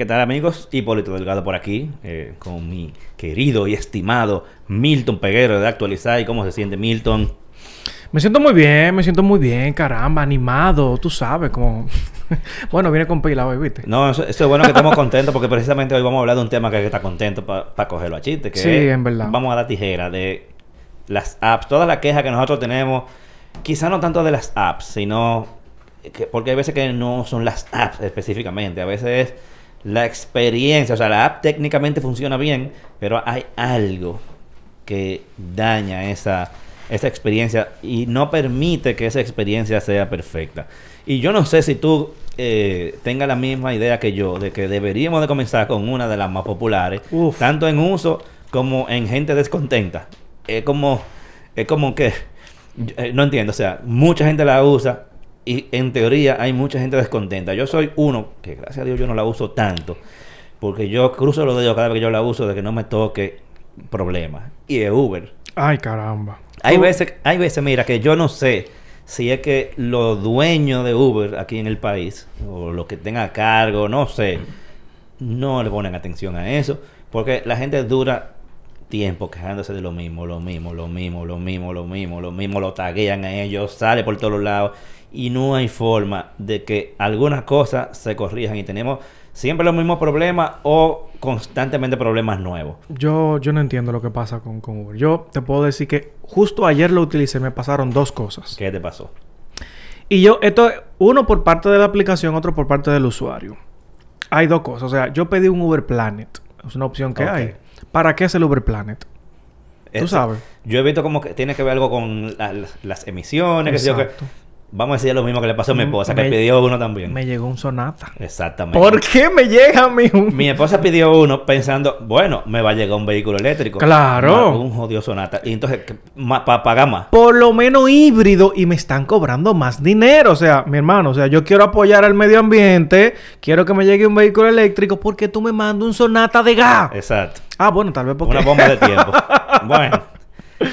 ¿qué tal amigos? Hipólito Delgado por aquí, eh, con mi querido y estimado Milton Peguero de Actualizar. ¿Y cómo se siente Milton? Me siento muy bien, me siento muy bien, caramba, animado, tú sabes, como... bueno, viene con pila hoy, ¿viste? No, eso, eso es bueno que estemos contentos porque precisamente hoy vamos a hablar de un tema que estar contento para cogerlo a chiste. Que Sí, es- en verdad. Vamos a la tijera de las apps, toda la queja que nosotros tenemos, quizá no tanto de las apps, sino que, porque hay veces que no son las apps específicamente, a veces es la experiencia, o sea, la app técnicamente funciona bien, pero hay algo que daña esa, esa experiencia y no permite que esa experiencia sea perfecta. Y yo no sé si tú eh, tengas la misma idea que yo de que deberíamos de comenzar con una de las más populares, Uf. tanto en uso como en gente descontenta. Es como, es como que, eh, no entiendo, o sea, mucha gente la usa y en teoría hay mucha gente descontenta. Yo soy uno que gracias a Dios yo no la uso tanto, porque yo cruzo los dedos cada vez que yo la uso de que no me toque problemas. Y es Uber. Ay, caramba. Hay veces, hay veces, mira, que yo no sé si es que los dueños de Uber aquí en el país, o los que tengan a cargo, no sé, no le ponen atención a eso, porque la gente dura tiempo quejándose de lo mismo, lo mismo, lo mismo, lo mismo, lo mismo, lo mismo, lo taguean a ellos, sale por todos lados, y no hay forma de que algunas cosas se corrijan y tenemos siempre los mismos problemas o constantemente problemas nuevos. Yo, yo no entiendo lo que pasa con, con Uber. Yo te puedo decir que justo ayer lo utilicé, me pasaron dos cosas. ¿Qué te pasó? Y yo, esto, uno por parte de la aplicación, otro por parte del usuario. Hay dos cosas. O sea, yo pedí un Uber Planet. Es una opción que hay. ¿Para qué es el Uber Planet? Tú sabes. Yo he visto como que tiene que ver algo con la- las, emisiones, yo, que Exacto. Vamos a decir lo mismo que le pasó a mi Mm, esposa, que me- pidió uno también. Me llegó un Sonata. Exactamente. ¿Por qué me llega a mí un... Mi esposa pidió uno pensando, bueno, me va a llegar un vehículo eléctrico. Claro. Un jodido sonata. Y entonces, para pagar más. Por lo menos híbrido y me están cobrando más dinero. O sea, mi hermano, o sea, yo quiero apoyar al medio ambiente, quiero que me llegue un vehículo eléctrico porque tú me mandas un Sonata de gas. Exacto. Ah, bueno, tal vez porque... Una bomba de tiempo. bueno,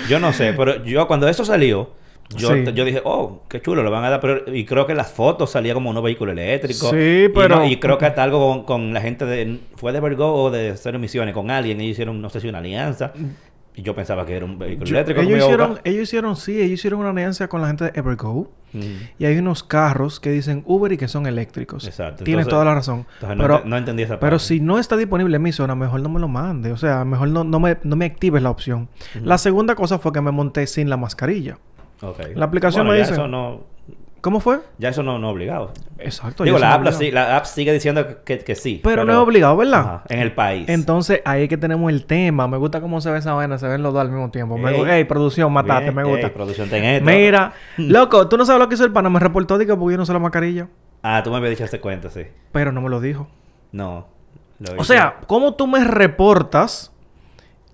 yo no sé, pero yo cuando eso salió, yo, Sí. yo dije, oh, qué chulo, lo van a dar. Pero, y creo que las fotos salía como unos vehículos eléctricos. Sí, Y pero- no- Y, creo que hasta algo con, con la gente de. Fue de Vergo o de Cero Emisiones, con alguien. Ellos hicieron, no sé si una alianza. Y yo pensaba que era un vehículo Yo- eléctrico. ellos, hicieron, ellos hicieron, sí, ellos hicieron una alianza con la gente de Evergo. Mm. Y hay unos carros que dicen Uber y que son eléctricos. Exacto. Tienes Entonces- toda la razón. Entonces no, pero ent- no entendí esa parte. pero si no está disponible en mi zona, mejor no me lo mande. O sea, mejor no, no, me, no me actives la opción. La segunda cosa fue que me monté sin la mascarilla. La aplicación Bueno, me dice- Eso no, ya fue? ya eso no, no es obligado. Exacto. Digo, la app, la, obligado. sí- la app sigue diciendo que, que sí. Pero, no es obligado, ¿verdad? Ajá, en el país. Entonces, ahí es que tenemos el tema. Me gusta cómo se ve esa vaina. Se ven los dos al mismo tiempo. Me Ey. gu- Ey, producción, matate. Bien, me gusta. ey, producción, ten esto. Mira. loco, tú no sabes lo que hizo el pana. Me reportó de que usé la mascarilla. Ah, tú me habías dicho este cuento, sí. Pero no me lo dijo. No. lo O sea, ¿cómo tú me reportas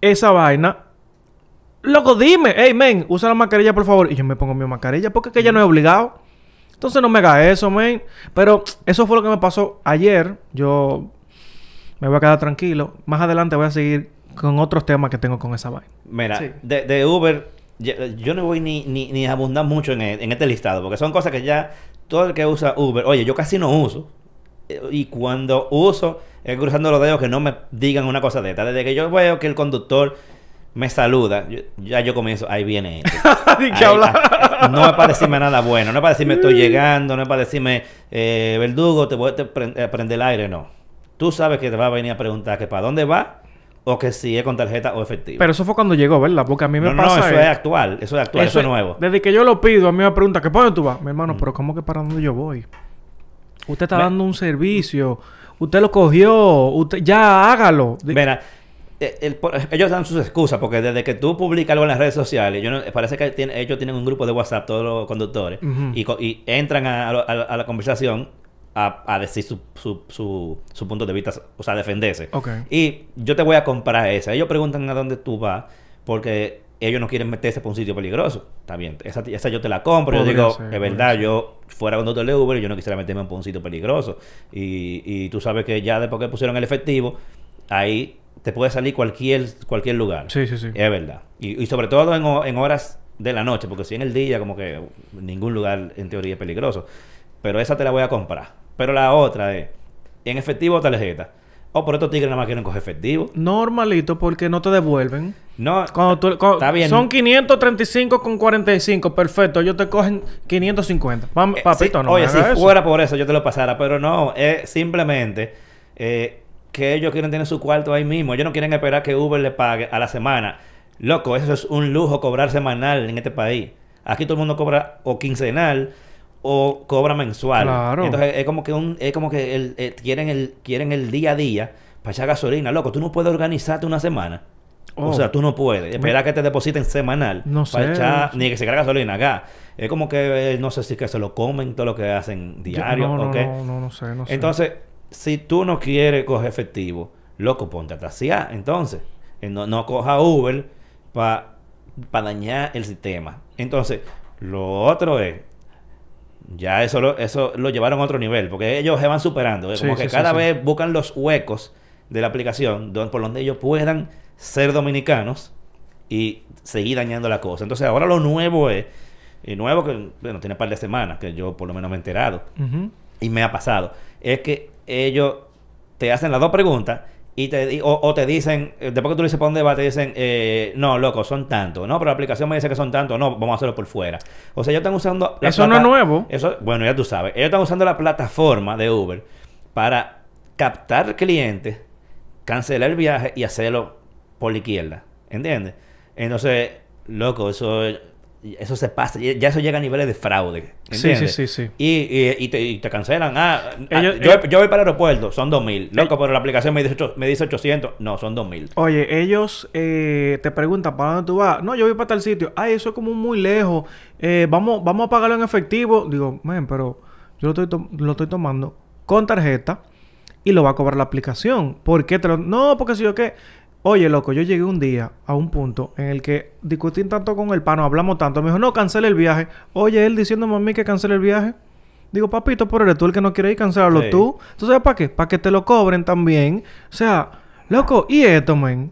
esa vaina? Loco, dime, hey, men, usa la mascarilla, por favor. Y yo me pongo mi mascarilla porque es que ya no es obligado. Entonces no me haga eso, men. Pero eso fue lo que me pasó ayer. Yo me voy a quedar tranquilo. Más adelante voy a seguir con otros temas que tengo con esa vaina. Mira, Sí. de, de Uber, yo no voy ni, ni, ni a abundar mucho en, en este listado, porque son cosas que ya todo el que usa Uber, oye, yo casi no uso. Eh, Y cuando uso, es cruzando los dedos que no me digan una cosa de esta. Desde que yo veo que el conductor me saluda, yo- ya yo comienzo, ahí viene este. Ahí, habla. ah, no es para decirme nada bueno, no es para decirme estoy llegando, no es para decirme, eh, verdugo, te voy a a prender el aire, no. Tú sabes que te va a venir a preguntar que para dónde va o que si es con tarjeta o efectivo. Pero eso fue cuando llegó, ¿verdad? Porque a mí me no, no, eso es- actual, eso es actual, eso, es nuevo. Mm. Desde que yo lo pido, a mí me pregunta, ¿qué para dónde tú vas? Mi hermano, pero ¿cómo que para dónde yo voy? Usted está Me- dando un servicio. Usted lo cogió. Usted... Ya, hágalo. Mira, el- por- ellos dan sus excusas porque desde que tú publicas algo en las redes sociales, yo no- parece que tiene- ellos tienen un grupo de WhatsApp, todos los conductores, y, entran a, a- a- a la conversación a, a decir su, su, su, su punto de vista, o sea, defenderse. Ok. Y yo te voy a comprar esa. Ellos preguntan a dónde tú vas porque ellos no quieren meterse por un sitio peligroso. Está bien, esa, esa yo te la compro. Yo digo, ser, es verdad, ser. yo fuera conductor de Uber y yo no quisiera meterme por un sitio peligroso. Y, y tú sabes que ya después que pusieron el efectivo, ahí te puede salir cualquier, cualquier lugar. Sí, sí, sí. Es verdad. Y, y sobre todo en, ho- en horas de la noche, porque si en el día como que ningún lugar en teoría es peligroso. Pero esa te la voy a comprar. Pero la otra es, en efectivo o tarjeta. O por estos tigres nada más quieren coger efectivo. Normalito porque no te devuelven. No, Cuando tú- cuando- está bien. Son 535 con 45. Perfecto. Ellos te cogen 550. Vam- Eh, papito, sí, no Oye, me si eso. fuera por eso yo te lo pasara, pero no, es simplemente eh, que ellos quieren tener su cuarto ahí mismo. Ellos no quieren esperar que Uber le pague a la semana. Loco, eso es un lujo cobrar semanal en este país. Aquí todo el mundo cobra o quincenal o cobra mensual. Claro. Entonces es como que un, es como que el, eh, quieren el quieren el día a día para echar gasolina. Loco, tú no puedes organizarte una semana. Oh. O sea, tú no puedes. Esperar que te depositen semanal. No para sé. echar- ni que se cargue gasolina acá. Es como que eh, no sé si que se lo comen todo lo que hacen Yo- diario no, no, o qué. no, no, no sé, no sé. Entonces, si tú no quieres coger efectivo, loco, ponte a tasear. Entonces, Eh, no, no coja Uber para dañar el sistema. Entonces, lo otro es, ya eso lo, eso lo llevaron a otro nivel, porque ellos se van superando. Es Sí, como que sí, cada sí. vez buscan los huecos de la aplicación por donde ellos puedan ser dominicanos y seguir dañando la cosa. Entonces, ahora lo nuevo es, y nuevo que, bueno, tiene un par de semanas que yo por lo menos me he enterado y me ha pasado, es que ellos te hacen las dos preguntas y te o, o te dicen, eh, después que tú le dices para dónde va, te dicen, eh, no, loco, son tantos, no, pero la aplicación me dice que son tantos, no, vamos a hacerlo por fuera. O sea, ellos están usando... la Eso no es nuevo. Eso, bueno, ya tú sabes, ellos están usando la plataforma de Uber para captar clientes, cancelar el viaje y hacerlo por la izquierda, ¿entiendes? Entonces, loco, eso... Eso se pasa, ya eso llega a niveles de fraude. Sí, ¿entiendes? sí, sí, sí. Y, y, y te, y te cancelan. Ah, ah, Ellos- yo, eh- yo voy para el aeropuerto, son 2000. Loco, pero la aplicación me dice, me dice 800. No, son 2000. Oye, ellos eh, te preguntan para dónde tú vas. No, yo voy para tal sitio. Ay, eso es como muy lejos. Eh, vamos, vamos a pagarlo en efectivo. Digo, men, pero yo lo estoy, to- lo estoy tomando con tarjeta y lo va a cobrar la aplicación. ¿Por qué te lo.? No, porque si yo qué. Oye, loco, yo llegué un día a un punto en el que discutí tanto con el pano, hablamos tanto. Me dijo, no, cancele el viaje. Oye, él diciéndome a mí que cancele el viaje. Digo, papito, pero eres tú el que no quiere ir, cancelarlo Sí. tú. ¿Tú sabes para qué? Para que te lo cobren también. O sea, loco, ¿y esto, men?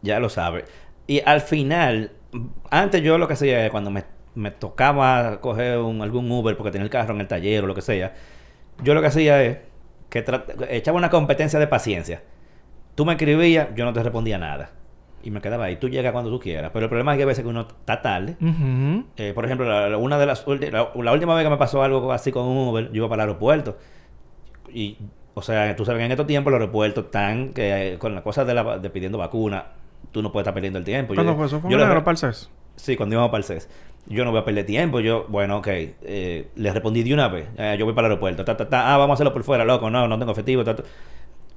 Ya lo sabes. Y al final, antes yo lo que hacía es cuando me, me tocaba coger un, algún Uber porque tenía el carro en el taller o lo que sea, yo lo que hacía es que echaba una competencia de paciencia. Tú me escribías, yo no te respondía nada. Y me quedaba ahí. Tú llegas cuando tú quieras. Pero el problema es que a veces que uno está tarde. Eh, por ejemplo, la, la- una de las la, la última vez que me pasó algo así con un Uber, yo iba para el aeropuerto. Y, o sea, tú sabes que en estos tiempos los aeropuertos están que, eh, con las cosas de, la, de pidiendo vacuna, tú no puedes estar perdiendo el tiempo. ¿Cuándo fue eso? ¿Fue yo le- enero para el CES? Sí, cuando íbamos para el CES. Yo no voy a perder tiempo. Yo, bueno, ok. eh, le respondí de una vez. Eh, yo voy para el aeropuerto. Ta, ta, ta. Ah, vamos a hacerlo por fuera, loco. No, no tengo efectivo. ta,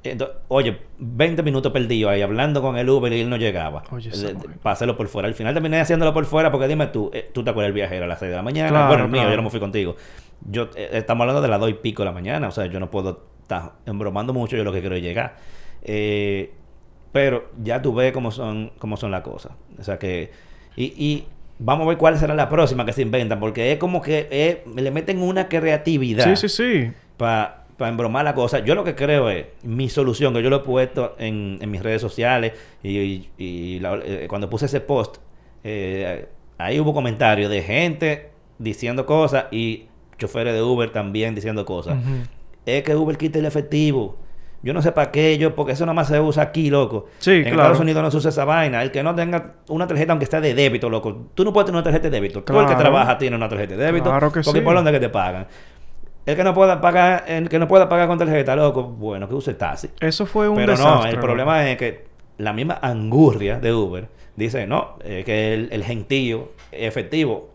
ta. Ento- oye, 20 minutos perdido ahí hablando con el Uber y él no llegaba. Oye, para hacerlo por fuera. Al final terminé haciéndolo por fuera porque dime tú, eh, tú te acuerdas el viajero a las 6 de la mañana. Claro, bueno, el mío, claro. yo no me fui contigo. Yo, eh, estamos hablando de las 2 y pico de la mañana. O sea, yo no puedo estar embromando mucho. Yo lo que quiero es llegar. Eh, pero ya tú ves cómo son, cómo son las cosas. O sea que... Y, y vamos a ver cuál será la próxima que se inventan. Porque es como que eh, le meten una creatividad Sí, sí, sí. para embromar la cosa. Yo lo que creo es, mi solución, que yo lo he puesto en, en mis redes sociales y, y- y la- eh, cuando puse ese post, eh, ahí hubo comentarios de gente diciendo cosas y choferes de Uber también diciendo cosas. Es que Uber quita el efectivo. Yo no sé para qué, yo, porque eso nada más se usa aquí, loco. Sí, en claro. Estados Unidos no se usa esa vaina. El que no tenga una tarjeta, aunque sea de débito, loco. Tú no puedes tener una tarjeta de débito. Tú el que Claro. trabaja tiene una tarjeta de débito. Claro que porque sí. por dónde que te pagan. El que no pueda pagar, el que no pueda pagar con tarjeta, loco, bueno, que use taxi. Eso fue un Pero desastre. no, el problema es que la misma angurria de Uber dice, no, eh, que el, el gentío efectivo.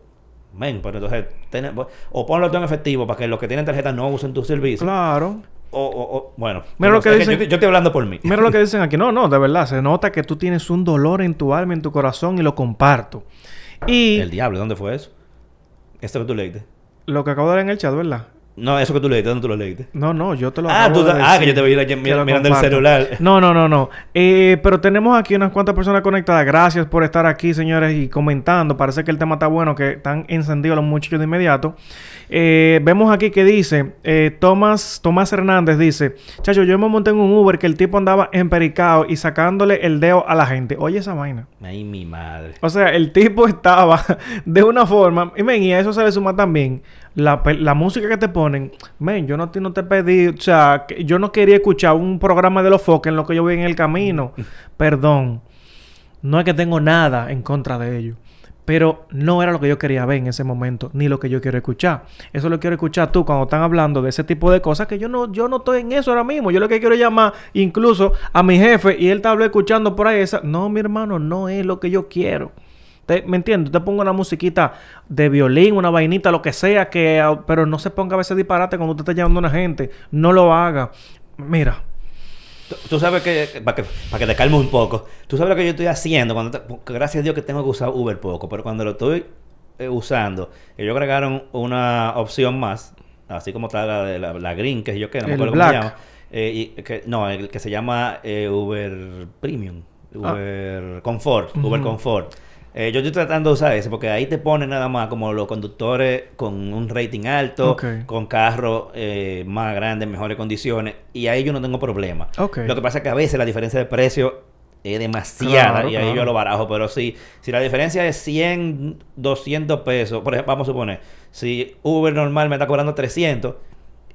Men, pero entonces, ten- o ponlo tú en efectivo para que los que tienen tarjeta no usen tu servicio. Claro. O, o, o- bueno, Mira yo lo que dicen- yo, yo estoy hablando por mí. Mira lo que dicen aquí. No, no, de verdad. Se nota que tú tienes un dolor en tu alma, en tu corazón y lo comparto. Y El diablo, ¿dónde fue eso? Esto que tú leíste. lo que acabo de dar en el chat, ¿verdad? No, eso que tú leíste, ¿dónde tú lo leíste? No, no, yo te lo Ah, acabo tú- de ah, que yo te que mira- lo mirando el celular. No, no, no, no. Eh, pero tenemos aquí unas cuantas personas conectadas. Gracias por estar aquí, señores, y comentando. Parece que el tema está bueno, que están encendidos los muchachos de inmediato. Eh, vemos aquí que dice, eh, Tomás, Tomás Hernández dice, chacho, yo me monté en un Uber que el tipo andaba empericado y sacándole el dedo a la gente. Oye esa vaina. Ay, mi madre. O sea, el tipo estaba de una forma, y ven, y a eso se le suma también la, la música que te ponen, men, yo no te, no te pedí, o sea, que yo no quería escuchar un programa de los foques en lo que yo voy en el camino. Perdón. No es que tengo nada en contra de ellos. Pero no era lo que yo quería ver en ese momento, ni lo que yo quiero escuchar. Eso lo quiero escuchar tú cuando están hablando de ese tipo de cosas que yo no, yo no estoy en eso ahora mismo. Yo lo que quiero llamar incluso a mi jefe y él está escuchando por ahí esa. No, mi hermano, no es lo que yo quiero. Te- ¿Me entiendes? Te pongo una musiquita de violín, una vainita, lo que sea, que, ah, pero no se ponga a veces disparate cuando usted está llamando a una gente. No lo haga. Mira, Tú, tú sabes que, para que, para que te calme un poco, tú sabes lo que yo estoy haciendo, cuando te- gracias a Dios que tengo que usar Uber poco, pero cuando lo estoy eh, usando, ellos agregaron una opción más, así como está la de la, la Green, que yo que no me acuerdo cómo se llama, eh, y que, no, el que se llama eh, Uber Premium, Ah. Uber Comfort, Ujú. Uber Comfort. Eh, yo estoy tratando de usar ese porque ahí te ponen nada más como los conductores con un rating alto, con carros eh, más grandes, mejores condiciones, y ahí yo no tengo problema. Lo que pasa es que a veces la diferencia de precio es demasiada Claro, y ahí claro. yo lo barajo, pero si, si la diferencia es 100, 200 pesos, por ejemplo, vamos a suponer, si Uber normal me está cobrando 300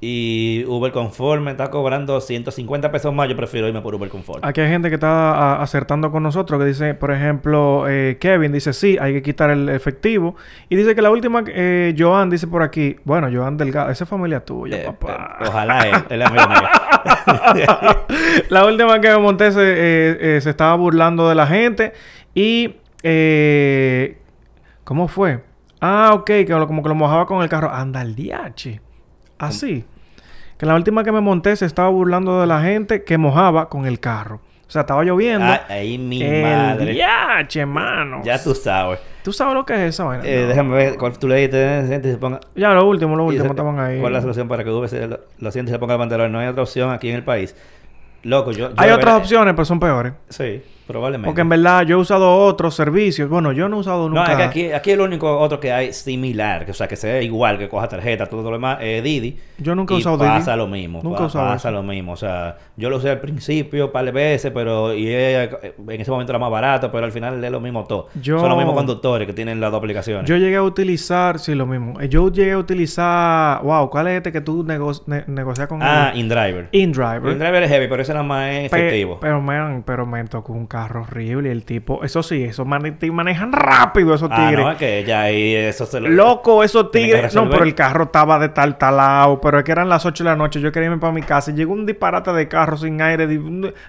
y Uber Comfort me está cobrando 150 pesos más, yo prefiero irme por Uber Comfort. Aquí hay gente que está acertando con nosotros que dice, por ejemplo, eh, Kevin dice, sí, hay que quitar el efectivo. Y dice que la última, eh, Joan dice por aquí, bueno, Joan Delgado, esa es familia tuya, Eh, papá. eh, ojalá él, él es amigo mío. la última que me monté se, se estaba burlando de la gente. Y, eh, ¿cómo fue? Ah, ok, que lo- como que lo mojaba con el carro. Anda el diache. Así. Que la última que me monté se estaba burlando de la gente que mojaba con el carro. O sea, estaba lloviendo. Ah, ahí mi el madre. diache, hermano. Ya tú sabes. ¿Tú sabes lo que es esa vaina? Eh, No. Déjame ver cuál tú le diste gente se ponga. Ya, lo último, lo y último estaban ahí. ¿Cuál es la solución para que Uber lo, siente y se ponga el pantalón? No hay otra opción aquí en el país. Loco, yo. yo Hay otras opciones, pero son peores. Sí, probablemente. Porque en verdad yo he usado otros servicios. Bueno, yo no he usado No, nunca. es que aquí, aquí el único otro que hay similar, que, o sea, que sea igual, que coja tarjeta, todo lo demás, es Didi. Yo nunca he usado Didi. pasa lo mismo. Nunca pa- he usado Pasa eso. lo mismo. O sea, yo lo usé al principio, par de veces, pero y en ese momento era más barato, pero al final es lo mismo todo. Yo- Son los mismos conductores que tienen las dos aplicaciones. Yo llegué a utilizar, sí, lo mismo. Eh, Yo llegué a utilizar, wow, ¿cuál es este que tú nego ne- negocias con ah, él? InDriver. InDriver. InDriver es heavy, pero ese nada más es Pe- efectivo. pero, man, pero me tocó un carro horrible. Y el tipo, eso sí, esos man- manejan rápido esos ah, tigres. no, es que ya ahí eso se lo... Loco, esos tigres. No, pero el carro estaba de tal talado. Pero es que eran las 8 de la noche. Yo quería irme para mi casa. Y llegó un disparate de carro sin aire.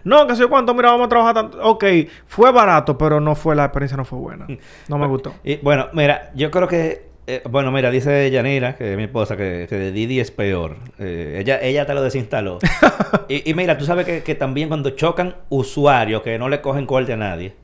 No, que sé yo cuánto. Mira, vamos a trabajar tanto. Ok, fue barato, pero no fue, la experiencia no fue buena. No me gustó. Y, bueno, mira, yo creo que... eh, bueno, mira, dice Yanira, que es mi esposa, que, que de Didi es peor. Eh, ella, ella te lo desinstaló. y, y mira, tú sabes que, que también cuando chocan usuarios que no le cogen corte a nadie,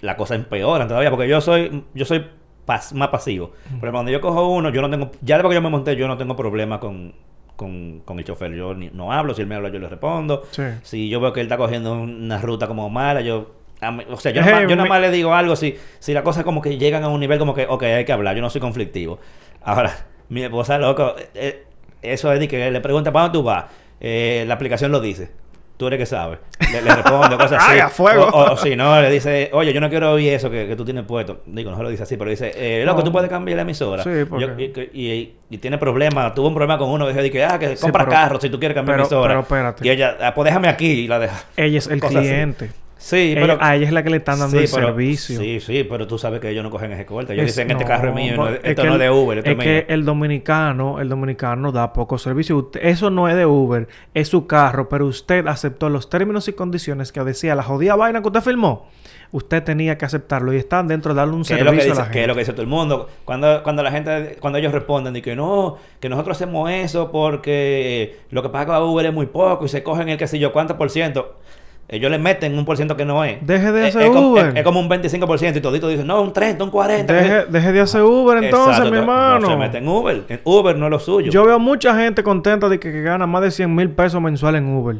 la cosa empeora todavía, porque yo soy, yo soy pas- más pasivo. Pero cuando yo cojo uno, yo no tengo, ya después que yo me monté, yo no tengo problema con, con, con el chofer. Yo ni- no hablo, si él me habla, yo le respondo. Sí. Si yo veo que él está cogiendo una ruta como mala, yo... mí- o sea, yo, Hey, nada más- yo nada más le digo algo si, si las cosas como que llegan a un nivel como que, ok, hay que hablar, yo no soy conflictivo. Ahora, mi esposa, loco, eh, eh, eso es de que le pregunta, ¿para dónde tú vas? Eh, la aplicación lo dice. Tú eres que sabes. Le, le responde cosas así. ¡Ay, a fuego! O, si no, le dice, oye, yo no quiero oír eso que, que tú tienes puesto. Digo, no se lo dice así, pero dice, eh, loco, No. tú puedes cambiar la emisora. Sí, porque- Yo- y, y- y tiene problemas. Tuvo un problema con uno. Dice, que, ah, que Sí, compra pero- carro si tú quieres cambiar pero- emisora. pero espérate. Y ella, ah, pues déjame aquí y la deja. Ella es el así. Sí, pero... a ella es la que le están dando Sí, el pero- servicio. Sí, sí, pero tú sabes que ellos no cogen ese corte. Ellos Es- dicen, este no, carro es mío, no, es esto no es de Uber, esto es es, que el dominicano, el dominicano da poco servicio. Usted- eso no es de Uber, es su carro, pero usted aceptó los términos y condiciones que decía la jodida vaina que usted firmó. Usted tenía que aceptarlo y están dentro de darle un Que es, lo que servicio dice, a la que es lo que dice todo el mundo. Cuando, cuando la gente, cuando ellos responden de que no, que nosotros hacemos eso porque lo que paga Uber es muy poco y se cogen el que sé yo cuánto por ciento. Ellos le meten un por ciento que no es. Deje de hacer es, Uber. Es, es como un 25% y todito dicen, no, un 30, un 40. Deje, deje de hacer Uber entonces, Exacto, mi no- hermano. No se meten en Uber. En Uber no es lo suyo. Yo veo mucha gente contenta de que, que gana más de 100 mil pesos mensuales en Uber.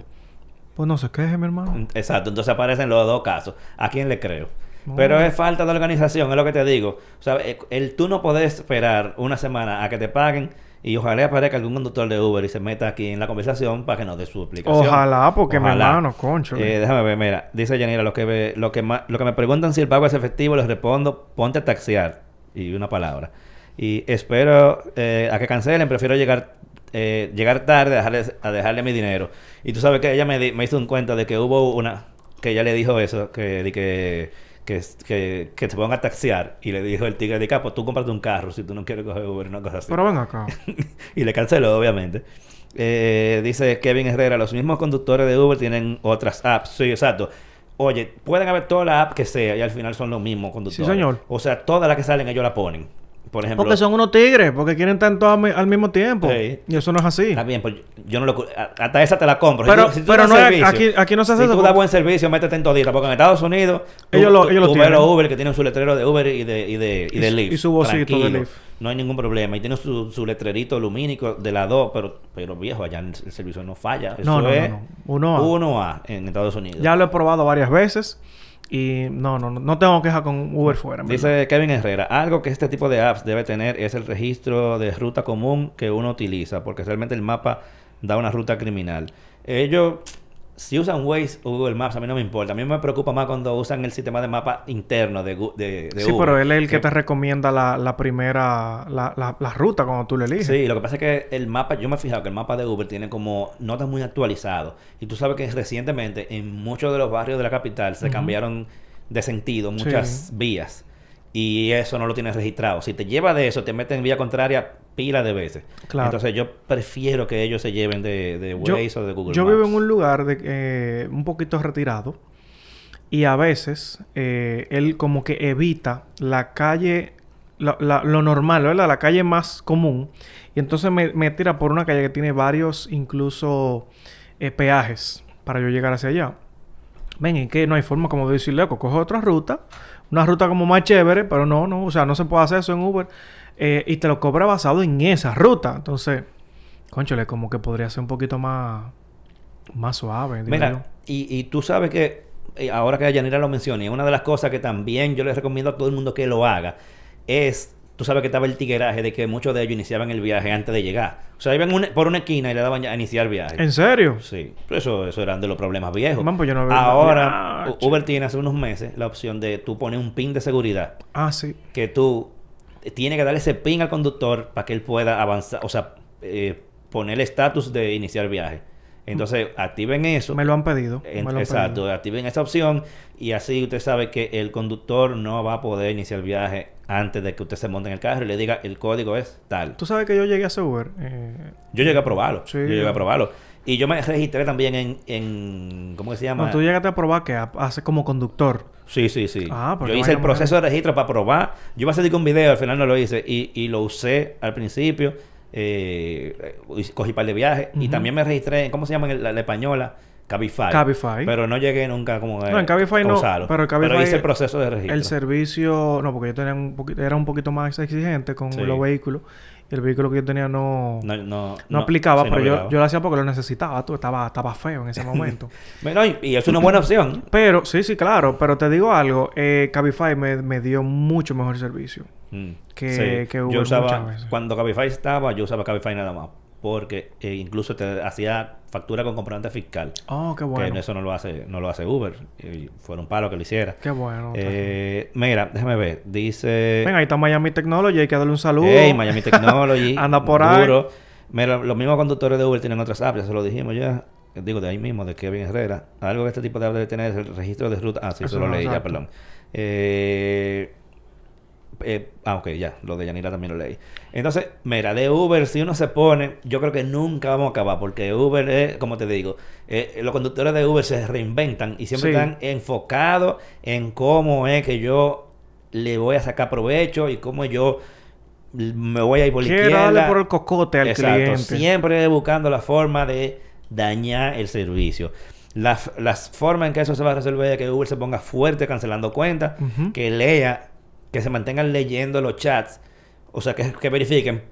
Pues no se queje, mi hermano. Exacto, entonces aparecen los dos casos. ¿A quién le creo? No. Pero es falta de organización, es lo que te digo. O sea, el, el tú no podés esperar una semana a que te paguen y ojalá aparezca algún conductor de Uber y se meta aquí en la conversación para que nos dé su explicación. Ojalá, porque mi Ojalá. hermano, concho. Eh, déjame ver, mira, dice Yanira, lo que, ve- lo, que ma- lo que me preguntan si el pago es efectivo, les respondo, ponte a taxiar. Y una palabra. Y espero eh, a que cancelen, prefiero llegar eh, llegar tarde a dejarle, a dejarle mi dinero. Y tú sabes que ella me, di- me hizo un cuento de que hubo una... Que ella le dijo eso, que... de que que, que, que se ponga a taxiar y le dijo el tigre de capo, tú cómprate un carro si tú no quieres coger Uber, una cosa así. Pero ven acá. y le canceló, obviamente. Eh, dice Kevin Herrera, los mismos conductores de Uber tienen otras apps. Sí, exacto. Oye, pueden haber toda la app que sea y al final son los mismos conductores. Sí, señor. O sea, todas las que salen ellos la ponen. Por ejemplo, Porque son unos tigres, porque quieren estar todos al mi- al mismo tiempo. Sí. Y eso no es así. Está bien, pues yo no lo... a- Hasta esa te la compro. Pero- tú- tú pero das no servicio, aquí- aquí no se hace Si eso tú das buen servicio, métete en todita. Porque en Estados Unidos... tú- Ellos lo- tú- ellos lo tú ves tienen. los Uber que tienen su letrero de Uber y de, y de, y de su- Lyft. y su vocito de. Lyft. No hay ningún problema. Y tienen su, su letrerito lumínico de la 2. Pero, pero viejo, allá el, el servicio no falla. Eso No, no, no, es no. Uno A. 1A en Estados Unidos. Ya lo he probado varias veces. Y no, no, no, tengo queja con Uber fuera. Dice Kevin Herrera, algo que este tipo de apps debe tener es el registro de ruta común que uno utiliza, porque realmente el mapa da una ruta criminal. Ellos, si usan Waze o Google Maps, a mí no me importa. A mí me preocupa más cuando usan el sistema de mapa interno de, de, de Sí, Uber. pero él es el que te recomienda la, la primera, la, la, la ruta cuando tú le eliges. Sí, lo que pasa es que el mapa, yo me he fijado que el mapa de Uber tiene como notas muy actualizadas. Y tú sabes que recientemente en muchos de los barrios de la capital se cambiaron de sentido muchas vías. Y eso no lo tienes registrado. Si te lleva de eso, te mete en vía contraria pila de veces. Claro. Entonces yo prefiero que ellos se lleven de, de Yo, Waze o de Google yo Maps. vivo en un lugar de, eh, un poquito retirado y a veces eh, él como que evita la calle, la- la- lo normal, ¿verdad? La calle más común y entonces me, me tira por una calle que tiene varios incluso eh, peajes para yo llegar hacia allá. Ven, y que no hay forma como de decirle, "Loco, coge otra ruta, una ruta como más chévere, pero no, no, o sea, no se puede hacer eso en Uber eh, y te lo cobra basado en esa ruta. Entonces, conchole, como que podría ser un poquito más, más suave. Mira, y, y tú sabes que eh, ahora que Yanira lo menciona, y una de las cosas que también yo les recomiendo a todo el mundo que lo haga es, tú sabes que estaba el tigueraje de que muchos de ellos iniciaban el viaje antes de llegar. O sea, iban una- por una esquina y le daban ya a iniciar viaje. ¿En serio? Sí, pero eso, eso eran de los problemas viejos. Man, pues yo no veo- Ahora, Uber tiene hace unos meses la opción de tú poner un pin de seguridad Ah, sí. que tú tienes que darle ese pin al conductor para que él pueda avanzar, o sea, eh, poner el estatus de iniciar viaje. Entonces, activen eso. Me lo han pedido. En- me lo han exacto, pedido. activen esa opción y así usted sabe que el conductor no va a poder iniciar el viaje antes de que usted se monte en el carro y le diga el código es tal. Tú sabes que yo llegué a ese Uber. eh, Yo llegué a probarlo. Sí, yo llegué a probarlo. Y yo me registré también en, en ¿cómo que se llama? cuando tú llegaste a probar que ha- hace como conductor. Sí, sí, sí. Ah, pues yo hice el proceso de registro para probar. Yo iba a hacer un video, al final no lo hice. Y, y lo usé al principio. Eh, cogí par de viajes. Y también me registré en, ¿cómo se llama? en la, la española? Cabify. Cabify. Pero no llegué nunca como a, No, en Cabify no, usarlo. pero Cabify- hice el proceso de registro. El servicio, no, porque yo tenía un poquito, era un poquito más exigente con Sí. los vehículos. Y el vehículo que yo tenía no, no, no, no, aplicaba, sí, no pero yo, yo lo hacía porque lo necesitaba. Tú, estaba, estaba feo en ese momento. Bueno, y, y es una buena opción. pero, sí, sí, claro. Pero te digo algo. Eh, Cabify me, me dio mucho mejor servicio. Mm, Que- que Uber yo usaba, muchas veces. cuando Cabify estaba, yo usaba Cabify nada más. Porque eh, incluso te hacía factura con comprobante fiscal. Oh, qué bueno. Que eso no lo hace, no lo hace Uber. Y fuera un palo que lo hiciera. Qué bueno. Eh, mira, déjame ver. Dice. Venga, ahí está Miami Technology. Hay que darle un saludo. Hey, Miami Technology. Anda por ahí. duro. Mira, los mismos conductores de Uber tienen otras apps, ya se lo dijimos ya. Digo, de ahí mismo, de Kevin Herrera. Algo que este tipo de app debe tener es el registro de ruta. Ah, sí, eso, Eso lo no, leí ya, perdón. Eh, eh, ah, ok, ya. Lo de Yanira también lo leí. Entonces, mira, de Uber, si uno se pone, yo creo que nunca vamos a acabar, porque Uber es, como te digo, eh, los conductores de Uber se reinventan y siempre Sí. están enfocados en cómo es que yo le voy a sacar provecho y cómo yo me voy a ir por la izquierda. darle por el cocote al Exacto, cliente. siempre buscando la forma de dañar el servicio. Las, las formas en que eso se va a resolver es que Uber se ponga fuerte cancelando cuentas, que lea, que se mantengan leyendo los chats, o sea, que, que verifiquen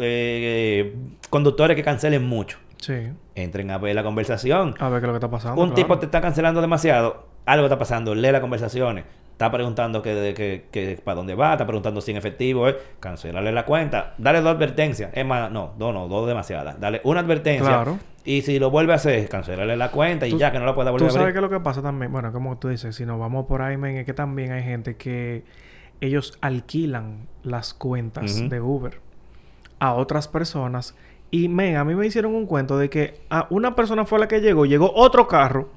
eh, conductores que cancelen mucho. Sí. Entren a ver la conversación. A ver qué es lo que está pasando. Un claro. tipo te está cancelando demasiado, algo está pasando, lee las conversaciones. Está preguntando que, que, que para dónde va, está preguntando si en efectivo es, cancelarle la cuenta, dale dos advertencias, es más, no, dos no, dos demasiadas, dale una advertencia Claro. y si lo vuelve a hacer, cancelarle la cuenta y Tú- ya que no la pueda volver Tú a sabes abrir. qué es lo que pasa también. Bueno, como tú dices, si nos vamos por ahí, men, es que también hay gente que ellos alquilan las cuentas de Uber a otras personas. Y, men, a mí me hicieron un cuento de que a una persona fue la que llegó, llegó otro carro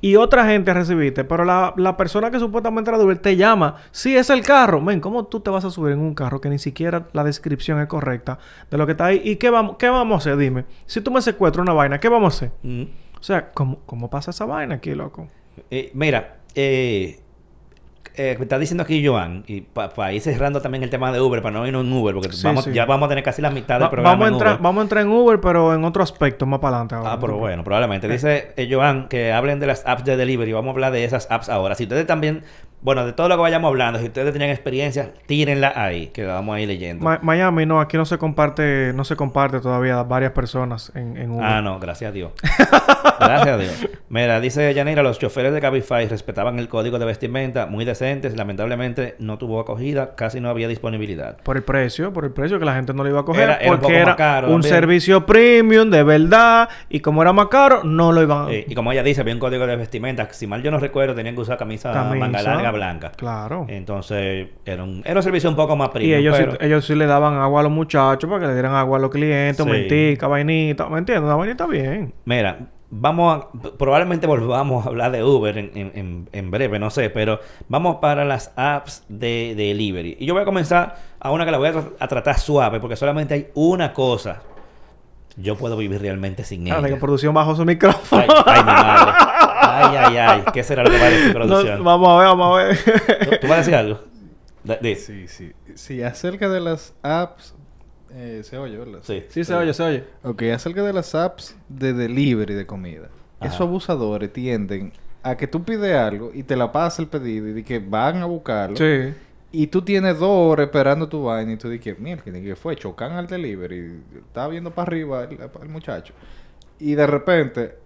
y otra gente a recibirte, pero la, la persona que supuestamente era de Uber te llama, sí, es el carro. Men, ¿cómo tú te vas a subir en un carro que ni siquiera la descripción es correcta de lo que está ahí? ¿Y qué vamos, qué vamos a hacer? Dime. Si tú me secuestras una vaina, ¿qué vamos a hacer? O sea, ¿cómo, cómo pasa esa vaina aquí, loco? Eh, mira, eh, eh, está diciendo aquí Joan, y para ir cerrando también el tema de Uber, para no irnos en Uber, porque Sí, vamos, sí. ya vamos a tener casi la mitad del Va- programa. vamos, a en entrar, Uber. vamos a entrar en Uber, pero en otro aspecto más para adelante. ahora. Ah, pero bueno, probablemente. Dice eh, Joan que hablen de las apps de delivery. Vamos a hablar de esas apps ahora. Si ustedes también, bueno, de todo lo que vayamos hablando, si ustedes tienen experiencia, tírenla ahí, que la vamos a ir leyendo. Ma- Miami, no, aquí no se comparte, no se comparte todavía varias personas en, en Uber. Ah, no, gracias a Dios. gracias a Dios. Mira, dice Yanira, los choferes de Cabify respetaban el código de vestimenta, muy decentes. Lamentablemente no tuvo acogida, casi no había disponibilidad. Por el precio, por el precio que la gente no le iba a coger. Era- era un porque poco era caro un también. servicio premium de verdad. Y como era más caro, no lo iban a... Eh, y como ella dice, había un código de vestimenta. Si mal yo no recuerdo, tenían que usar camisa, Camisa. manga larga blanca. Claro. Entonces, era un, era un servicio un poco más y premium. ellos, pero- sí, ellos sí le daban agua a los muchachos para que le dieran agua a los clientes, Sí. mentica, vainita. ¿Me entiendes? Una vainita bien. Mira, vamos a, probablemente volvamos a hablar de Uber en, en- breve, no sé, pero vamos para las apps de, de delivery. Y yo voy a comenzar a una que la voy a, tra- a tratar suave, porque solamente hay una cosa. Yo puedo vivir realmente sin Ah, de que ella. producción bajó su micrófono. Ay, ay, mi madre. Ay, ay, ay. ¿Qué será lo que va a decir No, producción? vamos a ver, vamos a ver. ¿Tú, tú vas a decir algo? Di. Sí, sí. Sí, acerca de las apps... eh, se oye, ¿verdad? Sí. sí, se oye, se oye. Ok, acerca de las apps de delivery de comida. Ajá. Esos abusadores tienden a que tú pides algo y te la pasa el pedido y de que van a buscarlo. Sí. Y tú tienes dos horas esperando tu vaina y tú dices, mira, que fue? Chocan al delivery. Estaba viendo para arriba el, el muchacho. Y de repente,